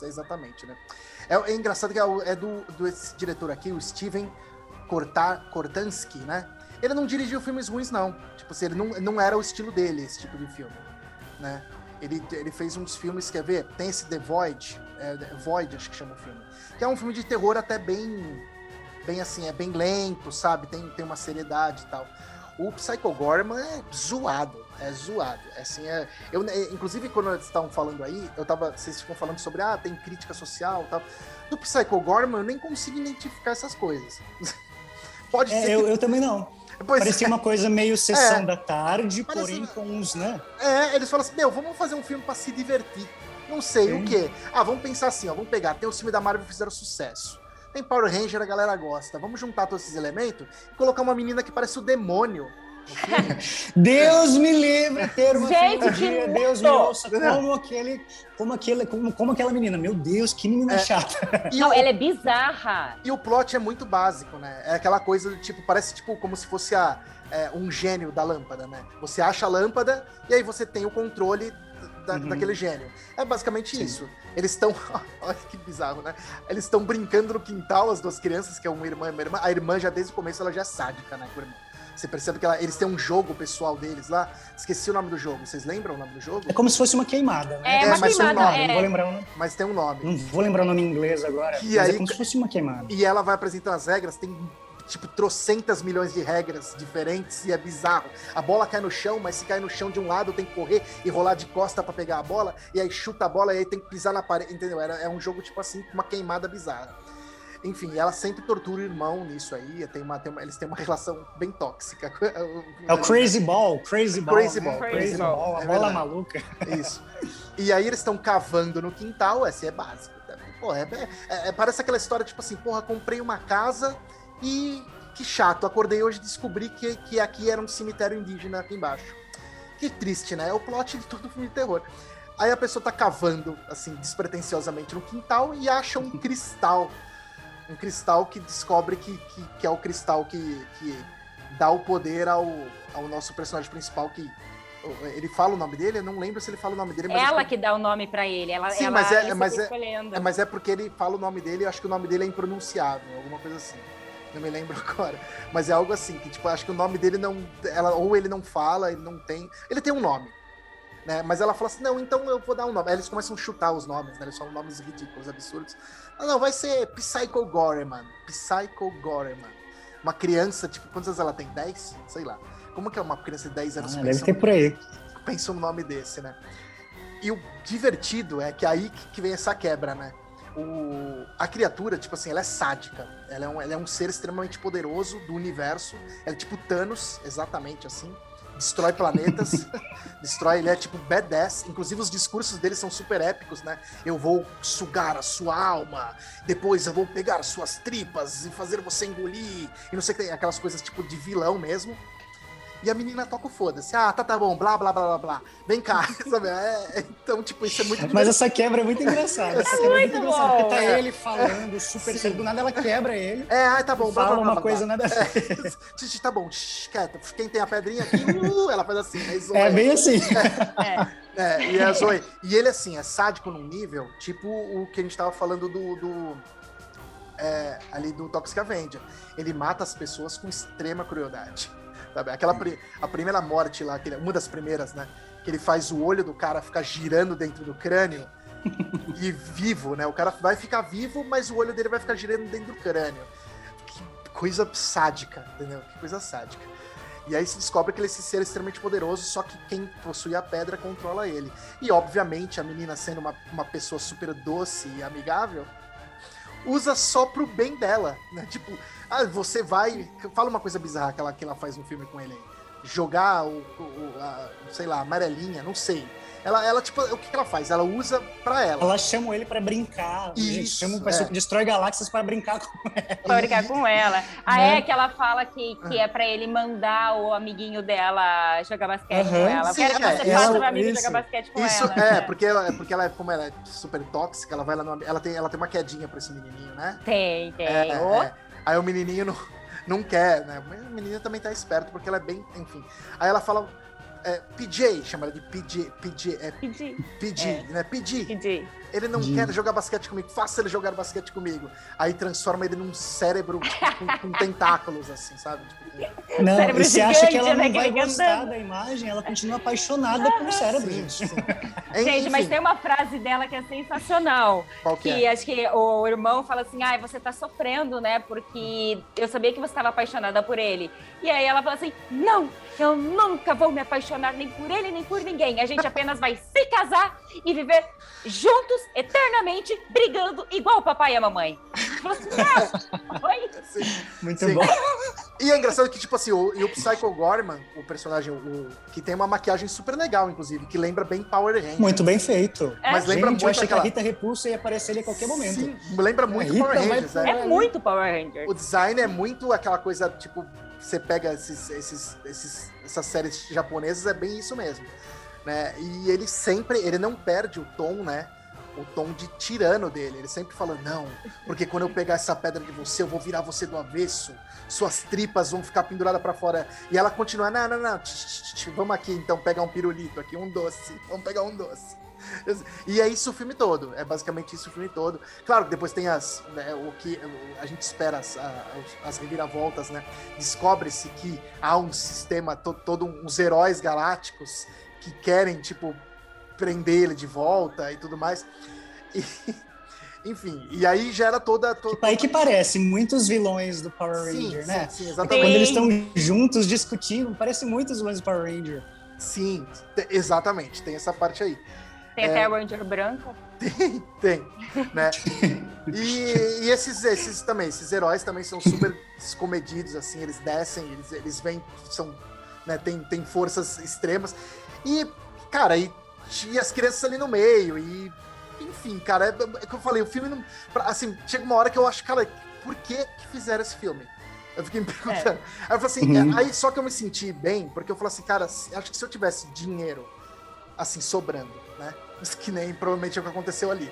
exatamente, né? É, é engraçado que é, é do, do esse diretor aqui, o Steven Kortar, Kortansky, né? Ele não dirigiu filmes ruins, não. Tipo assim, ele não, não era o estilo dele, esse tipo de filme, né? Ele, ele fez uns filmes, quer ver? Tem esse The Void, é, The Void, acho que chama o filme, que é um filme de terror até bem, bem assim, é bem lento, sabe? Tem, tem uma seriedade e tal. O Psycho Gorman é zoado, é zoado. É assim, é, eu, é, inclusive, quando eles estavam falando aí, eu tava, vocês ficam falando sobre, ah, tem crítica social e tal. Do Psycho Gorman, eu nem consigo identificar essas coisas. Pode É, ser eu, que... eu também não. Pois Parecia é. uma coisa meio sessão É. da tarde, Parece- porém com uns, né? É, eles falam assim, meu, vamos fazer um filme pra se divertir. Não sei Sim. o quê. Ah, vamos pensar assim, ó, vamos pegar, tem os filmes da Marvel que fizeram sucesso. Tem Power Ranger, a galera gosta. Vamos juntar todos esses elementos e colocar uma menina que parece o demônio filme. Deus me livre ter uma Gente, que Deus me ouça, como aquele, como aquele, como, como aquela menina. Meu Deus, que menina É. chata. E Não, o, ela é bizarra. e o plot é muito básico, né? É aquela coisa do tipo, parece tipo como se fosse a, é, um gênio da lâmpada, né? Você acha a lâmpada e aí você tem o controle da- Uhum. daquele gênio. É basicamente Sim. isso. Eles estão. Olha que bizarro, né? Eles estão brincando no quintal, as duas crianças, que é uma irmã e uma irmã. A irmã já desde o começo ela já é sádica, né? Com o irmão. Você percebe que ela- eles têm um jogo pessoal deles lá. Esqueci o nome do jogo. Vocês lembram o nome do jogo? É como se fosse uma queimada, né? É, uma mas tem um queimada, nome, é. Não vou lembrar o nome. Mas tem um nome. Não vou lembrar o nome em inglês agora. E mas aí- é como se fosse uma queimada. E ela vai apresentando as regras, tem tipo trocentas milhões de regras diferentes e é bizarro. A bola cai no chão, mas se cai no chão de um lado tem que correr e rolar de costa pra pegar a bola, e aí chuta a bola e aí tem que pisar na parede, entendeu? Era, é um jogo tipo assim, com uma queimada bizarra. Enfim, ela sempre tortura o irmão nisso aí, tem uma, tem uma- eles têm uma relação bem tóxica. É o Crazy Ball, Crazy Ball. Crazy? Ball, Crazy Crazy Ball, Ball. a É bola verdade. maluca. Isso. E aí eles estão cavando no quintal, esse é básico. tá? Pô, é, é, é, parece aquela história, tipo assim, porra, comprei uma casa e que chato, acordei hoje e descobri que, que aqui era um cemitério indígena aqui embaixo. Que triste, né? É o plot de todo filme de terror. Aí a pessoa tá cavando, assim, despretensiosamente no quintal e acha um cristal. Um cristal que descobre que, que, que é o cristal que, que dá o poder ao, ao nosso personagem principal, que ele fala o nome dele? Eu não lembro se ele fala o nome dele. Mas ela que dá o nome para ele. Ela, Sim, ela, mas, é, mas, é, é, mas é porque ele fala o nome dele e acho que o nome dele é impronunciável, alguma coisa assim. Não me lembro agora. Mas é algo assim, que tipo, acho que o nome dele não. Ela, ou ele não fala, ele não tem. Ele tem um nome. Né? Mas ela fala assim: não, então eu vou dar um nome. Aí eles começam a chutar os nomes, né? Eles falam nomes ridículos, absurdos. Não, não, vai ser Psycho Goreman. Psycho Goreman. Uma criança, tipo, quantos anos ela tem? 10? Sei lá. Como que é uma criança de 10 anos? Ah, deve ter por aí. Pensa um nome desse, né? E o divertido é que aí que vem essa quebra, né? O, a criatura, tipo assim, ela é sádica. Ela é, um, ela é um ser extremamente poderoso do universo. Ela é tipo Thanos, exatamente assim. Destrói planetas. destrói, ele é tipo badass. Inclusive, os discursos dele são super épicos, né? Eu vou sugar a sua alma, depois eu vou pegar suas tripas e fazer você engolir. E não sei o que, aquelas coisas tipo de vilão mesmo. E a menina toca o foda-se. Ah, tá, tá bom, blá, blá, blá, blá, blá. Vem cá, sabe? É, então, tipo, isso é muito Mas essa quebra é muito engraçada. Essa quebra é muito, muito engraçada. Porque tá é. ele falando super cedo, do nada ela quebra ele. É, ah, tá bom, blá, fala blá, blá, uma coisa nada é. Tá bom, shh. Quem tem a pedrinha aqui, uh, ela faz assim, né? É bem assim. É. é. e a Zoe. E ele, assim, é sádico num nível, tipo o que a gente tava falando do. do é, ali do Toxic Avenger. Ele mata as pessoas com extrema crueldade. Sabe? Aquela a primeira morte lá, aquele, uma das primeiras, né? Que ele faz o olho do cara ficar girando dentro do crânio e vivo, né? O cara vai ficar vivo, mas o olho dele vai ficar girando dentro do crânio. Que coisa sádica, entendeu? Que coisa sádica. E aí se descobre que ele é esse ser extremamente poderoso, só que quem possui a pedra controla ele. E obviamente a menina sendo uma, uma pessoa super doce e amigável, usa só pro bem dela, né? Tipo, ah, você vai. Fala uma coisa bizarra que ela, que ela faz no filme com ele aí. Jogar o, o a, sei lá, amarelinha, não sei. Ela, ela, tipo, o que, ela faz? Ela usa pra ela. Ela chama ele pra brincar. Isso, chama uma pessoa é. que destrói galáxias pra brincar com ela. Pra brincar com ela. Ah, né? é que ela fala que, que é pra ele mandar o amiguinho dela jogar basquete uhum. com ela. Eu Sim, quero que é, você faça o amigo isso, jogar basquete com isso, ela. É, porque ela, porque ela, como ela é super tóxica, ela vai lá no, ela tem, ela tem uma quedinha pra esse menininho, né? Tem, tem. É, é. Aí o menininho não, não quer, né? A menina também tá esperto porque ela é bem, enfim. Aí ela fala é, PJ, chama ela de PJ, PJ, é PJ, PJ, é. né? PJ. PJ. Ele não quer jogar basquete comigo, faça ele jogar basquete comigo. Aí transforma ele num cérebro com, com tentáculos, assim, sabe? Tipo, não, cérebro e você acha que ela não vai gostar da imagem, ela continua apaixonada pelo cérebro. Sim, sim. Gente, mas tem uma frase dela que é sensacional. Qual que, que é? acho que o irmão fala assim, ai, ah, você tá sofrendo, né? Porque eu sabia que você estava apaixonada por ele. E aí ela fala assim, não, eu nunca vou me apaixonar nem por ele, nem por ninguém. A gente apenas vai se casar e viver juntos eternamente brigando igual o papai e a mamãe. Muito Sim. bom. E é engraçado que, tipo assim, o, e o Psycho Gorman, o personagem, o, que tem uma maquiagem super legal, inclusive, que lembra bem Power Rangers. Muito bem feito. É. Mas lembra Gente, muito eu achei aquela... que a Rita Repulsa ia aparecer ali a qualquer momento. Sim, lembra muito Power Rangers. É. é muito Power Rangers. O design é muito aquela coisa, tipo, você pega esses, esses, esses, essas séries japonesas, é bem isso mesmo. Né? E ele sempre, ele não perde o tom, né? O tom de tirano dele. Ele sempre fala: Não, porque quando eu pegar essa pedra de você, eu vou virar você do avesso, suas tripas vão ficar penduradas para fora. E ela continua: Não, não, não, vamos aqui então pegar um pirulito aqui, um doce, vamos pegar um doce. E é isso o filme todo, é basicamente isso o filme todo. Claro depois tem as. Né, o que a gente espera, as, as reviravoltas, né? Descobre-se que há um sistema, to, todo uns heróis galácticos que querem, tipo, prender ele de volta e tudo mais. E, enfim, e aí gera toda. toda... Tipo, aí que parece muitos vilões do Power Ranger, sim, né? Sim, sim, exatamente. Quando eles estão juntos discutindo, parece muitos vilões do Power Ranger. Sim, exatamente, tem essa parte aí. Tem é... até a Ranger branca? Tem, tem, né? e, e, esses, esses também, esses heróis também são super descomedidos, assim, eles descem, eles, eles vêm, são, né, tem, tem forças extremas. E, cara, e e as crianças ali no meio, e enfim, cara, é, é que eu falei, o filme não. Assim, chega uma hora que eu acho, cara, por que, que fizeram esse filme? Eu fiquei me perguntando. É. Aí eu falei assim, uhum. aí só que eu me senti bem, porque eu falei assim, cara, acho que se eu tivesse dinheiro, assim, sobrando, né? Isso que nem provavelmente é o que aconteceu ali.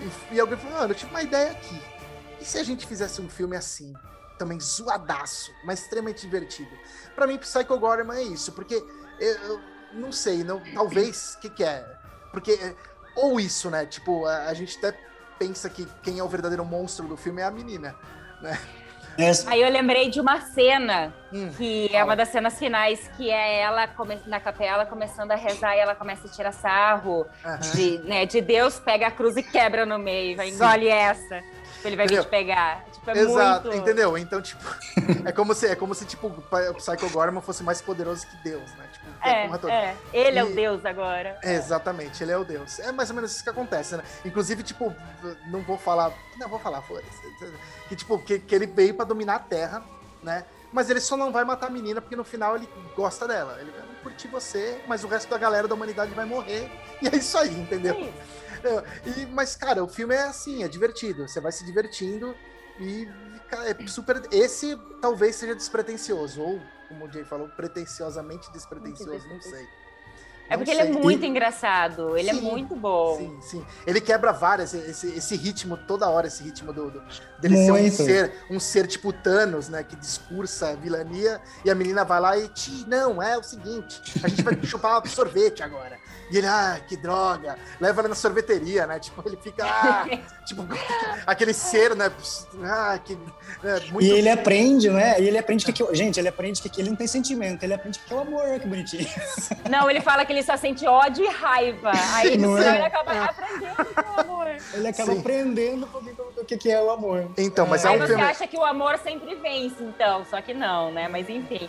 E, e alguém falou, mano, eu tive uma ideia aqui. E se a gente fizesse um filme assim, também zoadaço, mas extremamente divertido? Para mim, Psycho Gorman é isso, porque eu não sei, não, talvez, o que, que é? Porque, ou isso, né? Tipo, a, a gente até pensa que quem é o verdadeiro monstro do filme é a menina, né? Aí eu lembrei de uma cena, hum, que é uma das cenas finais, que é ela na capela começando a rezar e ela começa a tirar sarro de, né, de Deus, pega a cruz e quebra no meio, engole essa. Ele vai vir te pegar. Tipo, é Exato, muito... entendeu? Então, tipo, é como se, é como se tipo, o Psycho Gorman fosse mais poderoso que Deus, né? Tipo, é, é, ele e... é o Deus agora. É, exatamente, ele é o Deus. É mais ou menos isso que acontece, né? Inclusive, tipo, não vou falar. Não, vou falar, foda-se. Que, tipo, que, que ele veio para dominar a Terra, né? Mas ele só não vai matar a menina porque no final ele gosta dela. Ele vai curtir você, mas o resto da galera da humanidade vai morrer. E é isso aí, entendeu? É isso. E, mas, cara, o filme é assim, é divertido. Você vai se divertindo e é super. Esse talvez seja despretensioso, ou como o Jay falou, pretenciosamente despretensioso, não sei. É porque ele é muito e... engraçado, ele é sim, é muito bom. Sim, sim. Ele quebra várias, esse, esse ritmo, toda hora, esse ritmo do, do dele muito. ser um ser, um ser tipo Thanos, né? Que discursa a vilania, e a menina vai lá e, não, é o seguinte, a gente vai chupar sorvete agora. E ele, ah, que droga, leva ela na sorveteria, né? Tipo, ele fica, ah, tipo, aquele ser, né? Ah, que. É, muito... E ele aprende, né? E ele aprende que, que. Gente, ele aprende que, que ele não tem sentimento, ele aprende que é o amor, que bonitinho. Não, ele fala que ele só sente ódio e raiva. Aí não é? ele acaba é. aprendendo que é o amor. Ele acaba Sim. aprendendo o que, que é o amor. Então, mas é, é um você filme... acha que o amor sempre vence, então, só que não, né? Mas enfim.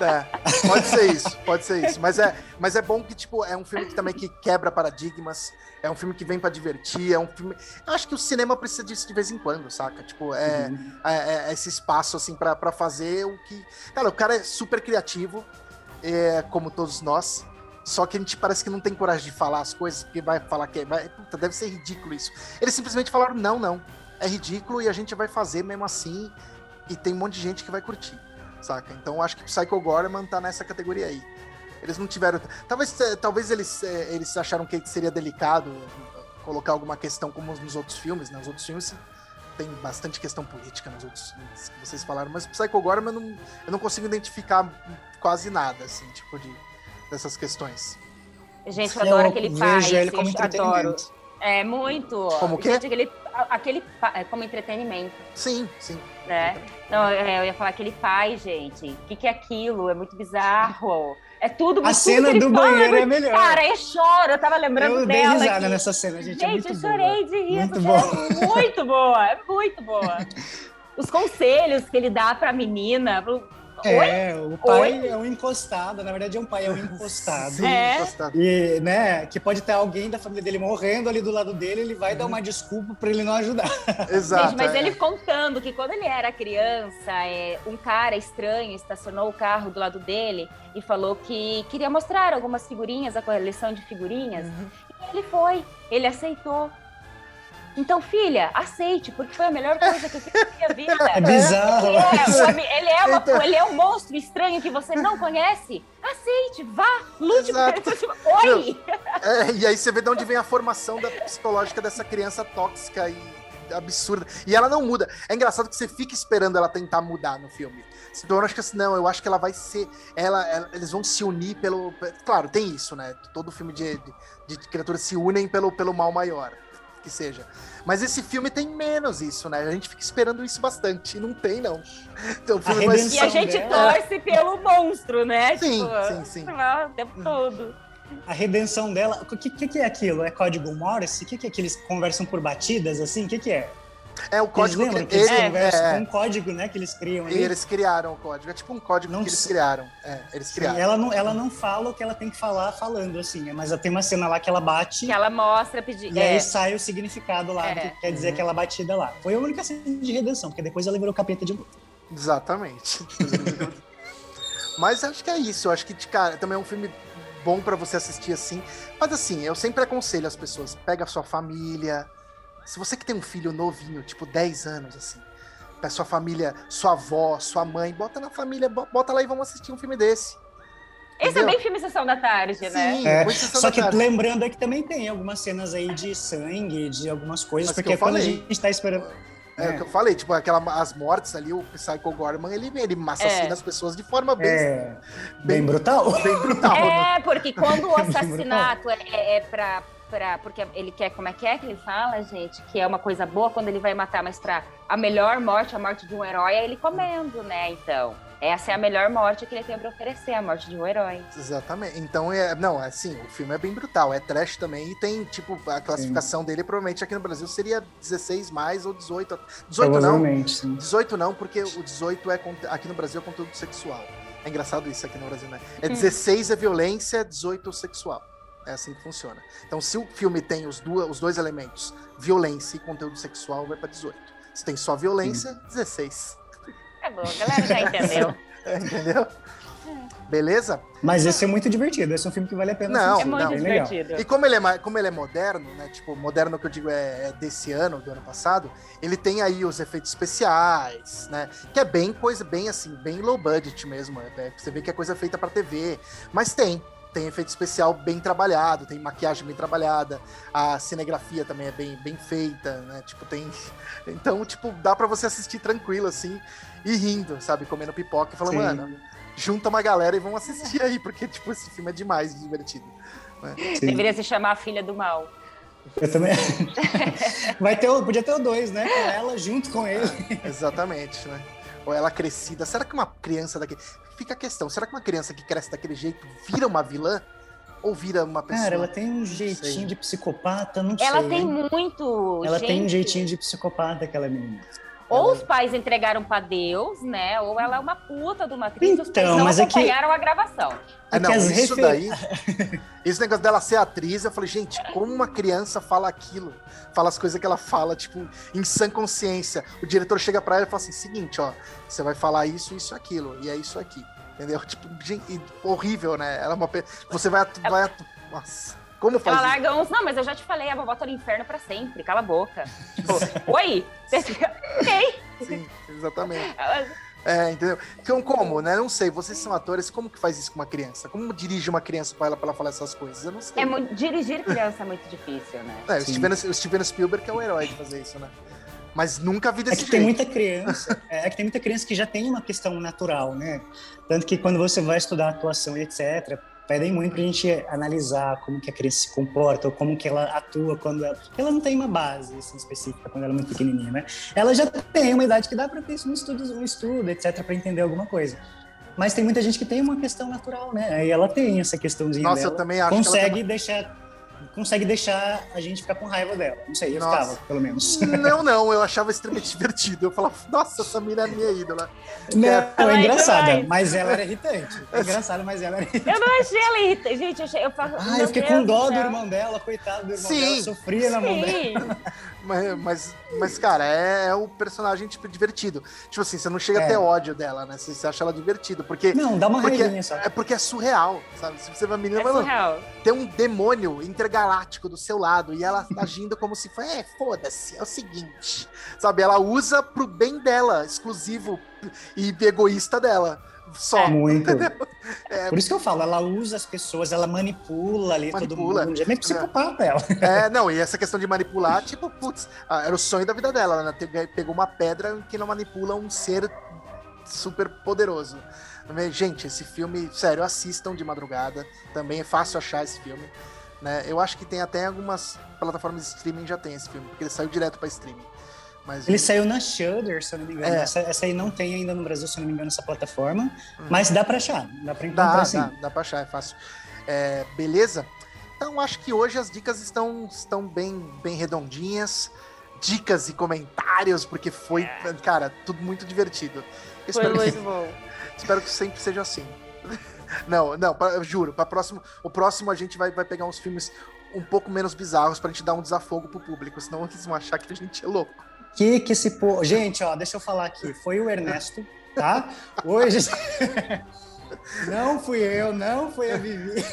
É, pode ser isso, pode ser isso. Mas é, mas é bom que, tipo, é um filme que também que quebra paradigmas, é um filme que vem para divertir, é um filme. Eu acho que o cinema precisa disso de vez em quando, saca? Tipo, é, uhum. é, é esse espaço, assim, para fazer o que. Cara, o cara é super criativo, é, como todos nós. Só que a gente parece que não tem coragem de falar as coisas, porque vai falar que é, vai, puta, deve ser ridículo isso. Eles simplesmente falaram: não, não, é ridículo e a gente vai fazer mesmo assim. E tem um monte de gente que vai curtir saca? Então acho que Psycho Gorman tá nessa categoria aí. Eles não tiveram. Talvez, eh, talvez eles, eh, eles acharam que seria delicado colocar alguma questão como nos outros filmes, né? Os outros filmes tem bastante questão política nos outros filmes que vocês falaram, mas Psycho Gorman eu não, eu não consigo identificar quase nada, assim, tipo, de, dessas questões. Gente, eu adoro eu aquele pai, vejo ele como adoro. É, muito. Como que? Gente, aquele, aquele, é, como entretenimento. Sim, sim. Né? Não, é, eu ia falar aquele pai, gente. O que, que é aquilo? É muito bizarro. É tudo A cena do banheiro é, melhor. Cara, eu choro. Eu tava lembrando eu dela. Eu dei risada nessa cena, gente. É gente, é eu chorei boa. de rir. Muito, boa. É muito boa. É muito boa. Os conselhos que ele dá pra menina. É, Oi? o pai Oi? é um encostado, na verdade é um pai, é um encostado. Sim, é. encostado. E, né, que pode ter alguém da família dele morrendo ali do lado dele, ele vai uhum. dar uma desculpa para ele não ajudar. Exato. Gente, mas é. ele contando que quando ele era criança, é, um cara estranho estacionou o carro do lado dele e falou que queria mostrar algumas figurinhas, a coleção de figurinhas. Uhum. E ele foi, ele aceitou. Então, filha, aceite, porque foi a melhor coisa que eu fiz na minha vida. É bizarro. Ele é, ele é, uma, então... ele é um monstro estranho que você não conhece. Aceite, vá, lute por Oi! É, e aí você vê de onde vem a formação da psicológica dessa criança tóxica e absurda. E ela não muda. É engraçado que você fica esperando ela tentar mudar no filme. Então eu acho que assim, não, eu acho que ela vai ser. Ela, ela, eles vão se unir pelo. Claro, tem isso, né? Todo filme de, de, de criaturas se unem pelo, pelo mal maior que seja. Mas esse filme tem menos isso, né? A gente fica esperando isso bastante. E não tem, não. Então, o filme a vai... E a gente dela... torce pelo monstro, né? Sim, tipo, sim, sim. o tempo todo. A redenção dela. O que, que, que é aquilo? É código Morse? O que, que é que eles conversam por batidas assim? O que, que é? É o código eles que, eles é, conversam é, um código, né, que eles criam ali. Eles criaram o código, é tipo um código não que eles criaram. É, eles criaram. ela não, ela não fala o que ela tem que falar falando assim, né, mas tem uma cena lá que ela bate. Que ela mostra pedir. E é. aí sai o significado lá, é. que quer dizer uhum. aquela batida lá. Foi a única cena de redenção, porque depois ela virou capeta de novo. Exatamente. mas acho que é isso, eu acho que cara, também é um filme bom para você assistir assim. Mas assim, eu sempre aconselho as pessoas, pega a sua família. Se você que tem um filho novinho, tipo 10 anos, assim, pega sua família, sua avó, sua mãe, bota na família, bota lá e vamos assistir um filme desse. Esse é bem filme Sessão da Tarde, né? Sim, é, só que tarde. lembrando é que também tem algumas cenas aí de sangue, de algumas coisas, Mas porque quando falei. a gente tá esperando. É, é, o que eu falei, tipo, aquela, as mortes ali, o Psycho Gorman, ele, ele assassina é. as pessoas de forma bem, é. bem, bem brutal. Bem brutal. É, porque quando o assassinato é, é, é pra, pra. Porque ele quer, como é que é que ele fala, gente? Que é uma coisa boa quando ele vai matar, mas pra a melhor morte, a morte de um herói, é ele comendo, né? Então. Essa é a melhor morte que ele tem para oferecer, a morte de um herói. Exatamente. Então, é, não, assim, o filme é bem brutal, é trash também e tem, tipo, a classificação sim. dele provavelmente aqui no Brasil seria 16 mais ou 18. 18 não. Sim. 18 não, porque o 18 é aqui no Brasil é conteúdo sexual. É engraçado isso aqui no Brasil, né? É 16 hum. é violência, 18 sexual. É assim que funciona. Então, se o filme tem os, duas, os dois elementos, violência e conteúdo sexual, vai para 18. Se tem só violência, Sim. 16. É bom, a galera já entendeu. É, entendeu? Beleza? Mas esse é muito divertido, esse é um filme que vale a pena não, assistir. É muito não. divertido. E como ele, é, como ele é moderno, né? Tipo, moderno que eu digo é, é, desse ano, do ano passado, ele tem aí os efeitos especiais, né? Que é bem coisa, bem assim, bem low budget mesmo. É, você vê que é coisa feita para TV. Mas tem, tem efeito especial bem trabalhado, tem maquiagem bem trabalhada, a cinegrafia também é bem, bem feita, né? Tipo, tem. Então, tipo, dá para você assistir tranquilo, assim, e rindo, sabe? Comendo pipoca e falando, Sim. mano, junta uma galera e vão assistir aí, porque, tipo, esse filme é demais divertido. Né? Deveria se chamar a Filha do Mal. Eu também. Vai ter, podia ter o dois, né? Com ela junto com ele. É, exatamente, né? Ou ela crescida. Será que uma criança daqui fica a questão: será que uma criança que cresce daquele jeito vira uma vilã? Ou vira uma pessoa? Cara, ela tem um jeitinho de psicopata, não ela sei. Ela tem muito. Ela gente. tem um jeitinho de psicopata, aquela menina. Ou ela... os pais entregaram para Deus, né? Ou ela é uma puta de uma atriz então, os pais não mas acompanharam é que... a gravação. É, não, isso refer... daí. esse negócio dela ser atriz, eu falei, gente, como uma criança fala aquilo? Fala as coisas que ela fala, tipo, em sã consciência. O diretor chega para ela e fala assim: seguinte, ó, você vai falar isso, isso, aquilo, e é isso aqui. Entendeu? Tipo, gente, horrível, né? Ela é uma. Você vai. Ela... vai Nossa. Como faz Ela larga uns, não, mas eu já te falei, a vovó tá no inferno pra sempre, cala a boca. Tipo, oi? Ok. Sim, exatamente. É, entendeu? Então, como, né? Não sei, vocês são atores, como que faz isso com uma criança? Como dirige uma criança para ela para ela falar essas coisas? Eu não sei. É muito, dirigir criança é muito difícil, né? É, o Steven, o Steven Spielberg é o herói de fazer isso, né? Mas nunca vi desse é que jeito. tem muita criança, é, é que tem muita criança que já tem uma questão natural, né? Tanto que quando você vai estudar atuação e etc, pedem muito pra gente analisar como que a criança se comporta ou como que ela atua quando ela... Ela não tem uma base assim, específica quando ela é muito pequenininha, né? Ela já tem uma idade que dá para ter um estudo, um estudo, etc, para entender alguma coisa. Mas tem muita gente que tem uma questão natural, né? Aí ela tem essa questãozinha Nossa, dela. eu também acho consegue que ela... deixar consegue deixar a gente ficar com raiva dela. Não sei, eu nossa. ficava, pelo menos. Não, não, eu achava extremamente divertido. Eu falava, nossa, essa menina é minha ídola. Não, é, é engraçada, mas ela era irritante. É engraçada, mas ela era irritante. Eu não achei ela irritante. Gente, eu, achei, eu falo, Ah, eu fiquei Deus com dó do irmão dela, coitado do irmão Sim. dela, sofria na mão dela. Mas, mas, mas, cara, é, é o personagem, tipo, divertido. Tipo assim, você não chega é. a ter ódio dela, né? Você, você acha ela divertida, porque... Não, dá uma porque, só. É porque é surreal, sabe? Se você vai menina, é surreal. tem um demônio intergaláctico do seu lado e ela tá agindo como se fosse, é, foda-se, é o seguinte, sabe? Ela usa pro bem dela, exclusivo e egoísta dela. Só. É, muito. É, Por isso que eu falo, ela usa as pessoas, ela manipula ali manipula. todo mundo. É meio psicopata ela. É, não, e essa questão de manipular, tipo, putz, ah, era o sonho da vida dela. Ela né? pegou uma pedra que não manipula um ser super poderoso. Gente, esse filme, sério, assistam de madrugada. Também é fácil achar esse filme. Né? Eu acho que tem até algumas plataformas de streaming já tem esse filme, porque ele saiu direto para streaming. Mas ele saiu na Shudder, se eu não me engano. É. Essa, essa, aí não tem ainda no Brasil, se eu não me engano, essa plataforma. Uhum. Mas dá para achar, dá para encontrar dá, sim. Dá, dá para achar, é fácil. É, beleza? Então acho que hoje as dicas estão, estão bem, bem redondinhas. Dicas e comentários, porque foi, é. cara, tudo muito divertido. Foi muito que, bom. Espero que sempre seja assim. Não, não, pra, eu juro, para próximo, o próximo a gente vai, vai pegar uns filmes um pouco menos bizarros pra gente dar um desafogo pro público, senão eles vão achar que a gente é louco que que esse povo... Gente, ó, deixa eu falar aqui. Foi o Ernesto, tá? Hoje... Não fui eu, não foi a Vivi.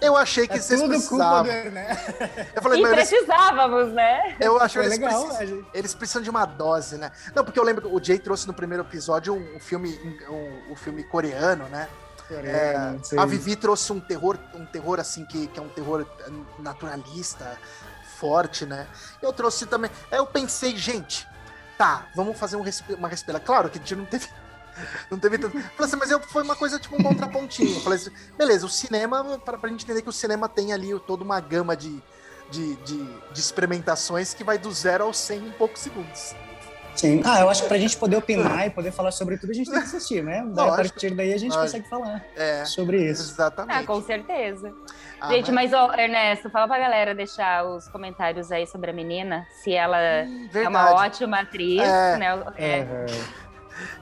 Eu achei que É vocês tudo culpa precisavam. do Ernesto. Eu falei, E mas eles, precisávamos, né? eu acho que eles, legal. precisam, gente- eles precisam de uma dose, né? Não, porque eu lembro que o Jay trouxe no primeiro episódio um, um filme, um, um filme coreano, né? É, a Vivi trouxe um terror, um terror assim que, que é um terror naturalista, forte, né? Eu trouxe também. Eu pensei, gente, tá, vamos fazer um respi- uma respira. Claro que a gente não teve. Não teve tanto. Falei assim, mas eu, foi uma coisa tipo um contrapontinho. Falei assim, beleza, o cinema, pra, pra gente entender que o cinema tem ali toda uma gama de, de, de, de experimentações que vai do zero ao 100 em poucos segundos. Sim. Ah, eu acho que pra gente poder opinar e poder falar sobre tudo, a gente tem que assistir, né? Daí, a partir daí a gente Lógico. consegue falar É, sobre isso. exatamente. Ah, com certeza. Ah, Gente, mas, ô, Ernesto, fala pra galera deixar os comentários aí sobre a menina, se ela Hum, é uma verdade. ótima atriz, É. né? É. Aham.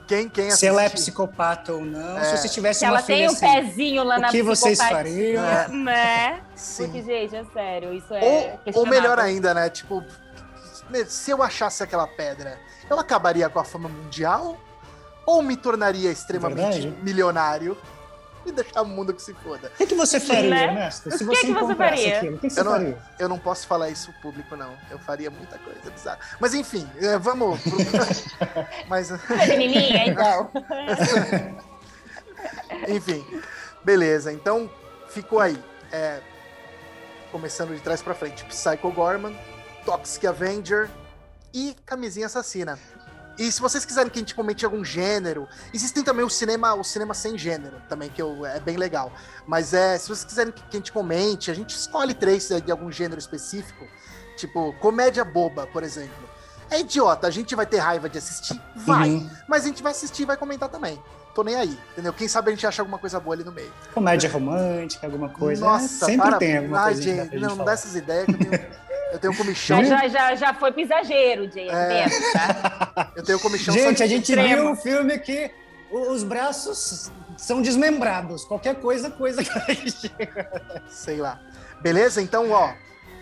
Quem, quem Se ela é psicopata ou não, É. se você tivesse Se uma ela tem filha um assim, pezinho lá o na que vocês fariam? É. Né? Sim. Porque, gente, é sério, isso é Ou, ou melhor ainda, né? Tipo, se eu achasse aquela pedra, eu acabaria com a fama mundial? Ou me tornaria extremamente Verdade. milionário e deixar o mundo que se foda? O que, que você faria, Né? Ernesto? Se O que você que você faria? aquilo, o que, que você Eu não- faria? Eu não posso falar isso público, não. Eu faria muita coisa bizarra. Mas enfim, é, vamos. pro- Mas, Menininha, então. enfim, beleza. Então, ficou aí. É, começando de trás pra frente: Psycho Gorman, Toxic Avenger e Camisinha Assassina. E se vocês quiserem que a gente comente algum gênero, existem também o cinema, o cinema sem gênero, também, que eu- é bem legal. Mas é, se vocês quiserem que que a gente comente, a gente escolhe três é, de algum gênero específico, tipo comédia boba, por exemplo. É idiota, a gente vai ter raiva de assistir? Vai. Uhum. Mas a gente vai assistir e vai comentar também. Tô nem aí, entendeu? Quem sabe a gente acha alguma coisa boa ali no meio. Comédia romântica, alguma coisa. Nossa, né? Sempre para... tem alguma coisa gente, não, não dá essas ideias que eu tenho, eu tenho comichão. Já, já, já, já foi pro exagero, Jay, É. mesmo, tá? Eu tenho comichão. Gente, a gente extremo. viu um filme que o- os braços são desmembrados. Qualquer coisa, coisa que a gente... Sei lá. Beleza? Então, ó,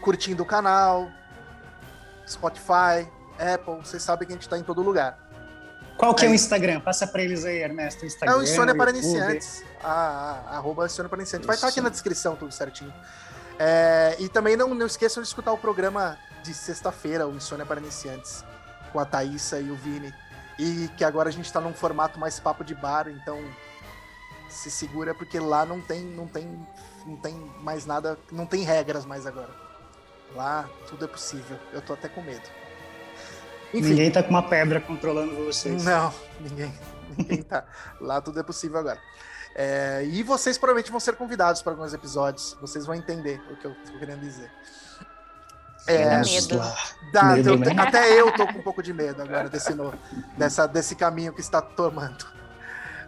curtindo o canal, Spotify, Apple, vocês sabem que a gente tá em todo lugar. Qual que é, É o. Instagram? Passa pra eles aí, Ernesto. É Instagram, o Insônia para. Iniciantes. A, a, arroba Insônia para Iniciantes. Vai estar aqui Isso. na descrição tudo certinho. É, e também não, não esqueçam de escutar o programa de sexta-feira, o Insônia para Iniciantes, com a Thaísa e o Vini. E que agora a gente tá num formato mais papo de bar, então se segura, porque lá não tem, não tem, não tem mais nada, não tem regras mais agora. Lá tudo é possível. Eu tô até com medo. Enfim. Ninguém tá com uma pedra controlando vocês. Não, ninguém, ninguém tá. Lá tudo é possível agora. É, e vocês provavelmente vão ser convidados para alguns episódios. Vocês vão entender o que eu tô querendo dizer. É, Dá medo. dá- medo, eu- né? Até eu tô com um pouco de medo agora desse, no- dessa, desse caminho que está tomando.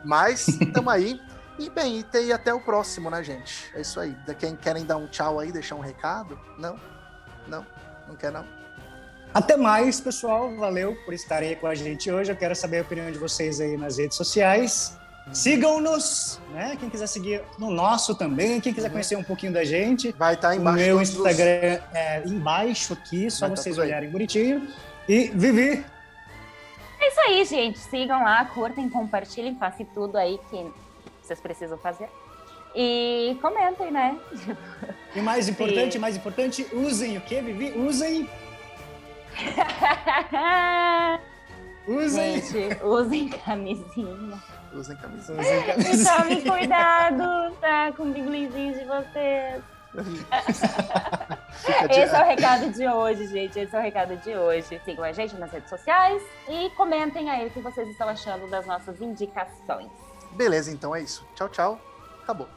Mas estamos aí. E bem, e tem até o próximo, né, gente? É isso aí. Quem querem dar um tchau aí, deixar um recado? Não? Não? Não quer não? Até mais, pessoal. Valeu por estarem aí com a gente hoje. Eu quero saber a opinião de vocês aí nas redes sociais. Sigam-nos, né? Quem quiser seguir no nosso também, quem quiser Uhum. conhecer um pouquinho da gente. Vai estar O embaixo meu todos os- Instagram é embaixo aqui, só Vai tá vocês aí. olharem bonitinho. E Vivi, É isso aí, gente. Sigam lá, curtem, compartilhem, façam tudo aí que vocês precisam fazer. E comentem, né? e mais importante, Sim. mais importante, usem o quê, Vivi? Usem, usem. gente, usem camisinha. Usem camisinha. usem E camisa. tomem cuidado, tá? Com o biglinzinho de vocês. Esse é o recado de hoje, gente. Esse é o recado de hoje. Sigam a gente nas redes sociais e comentem aí o que vocês estão achando das nossas indicações. Beleza, então é isso. Tchau, tchau. Acabou.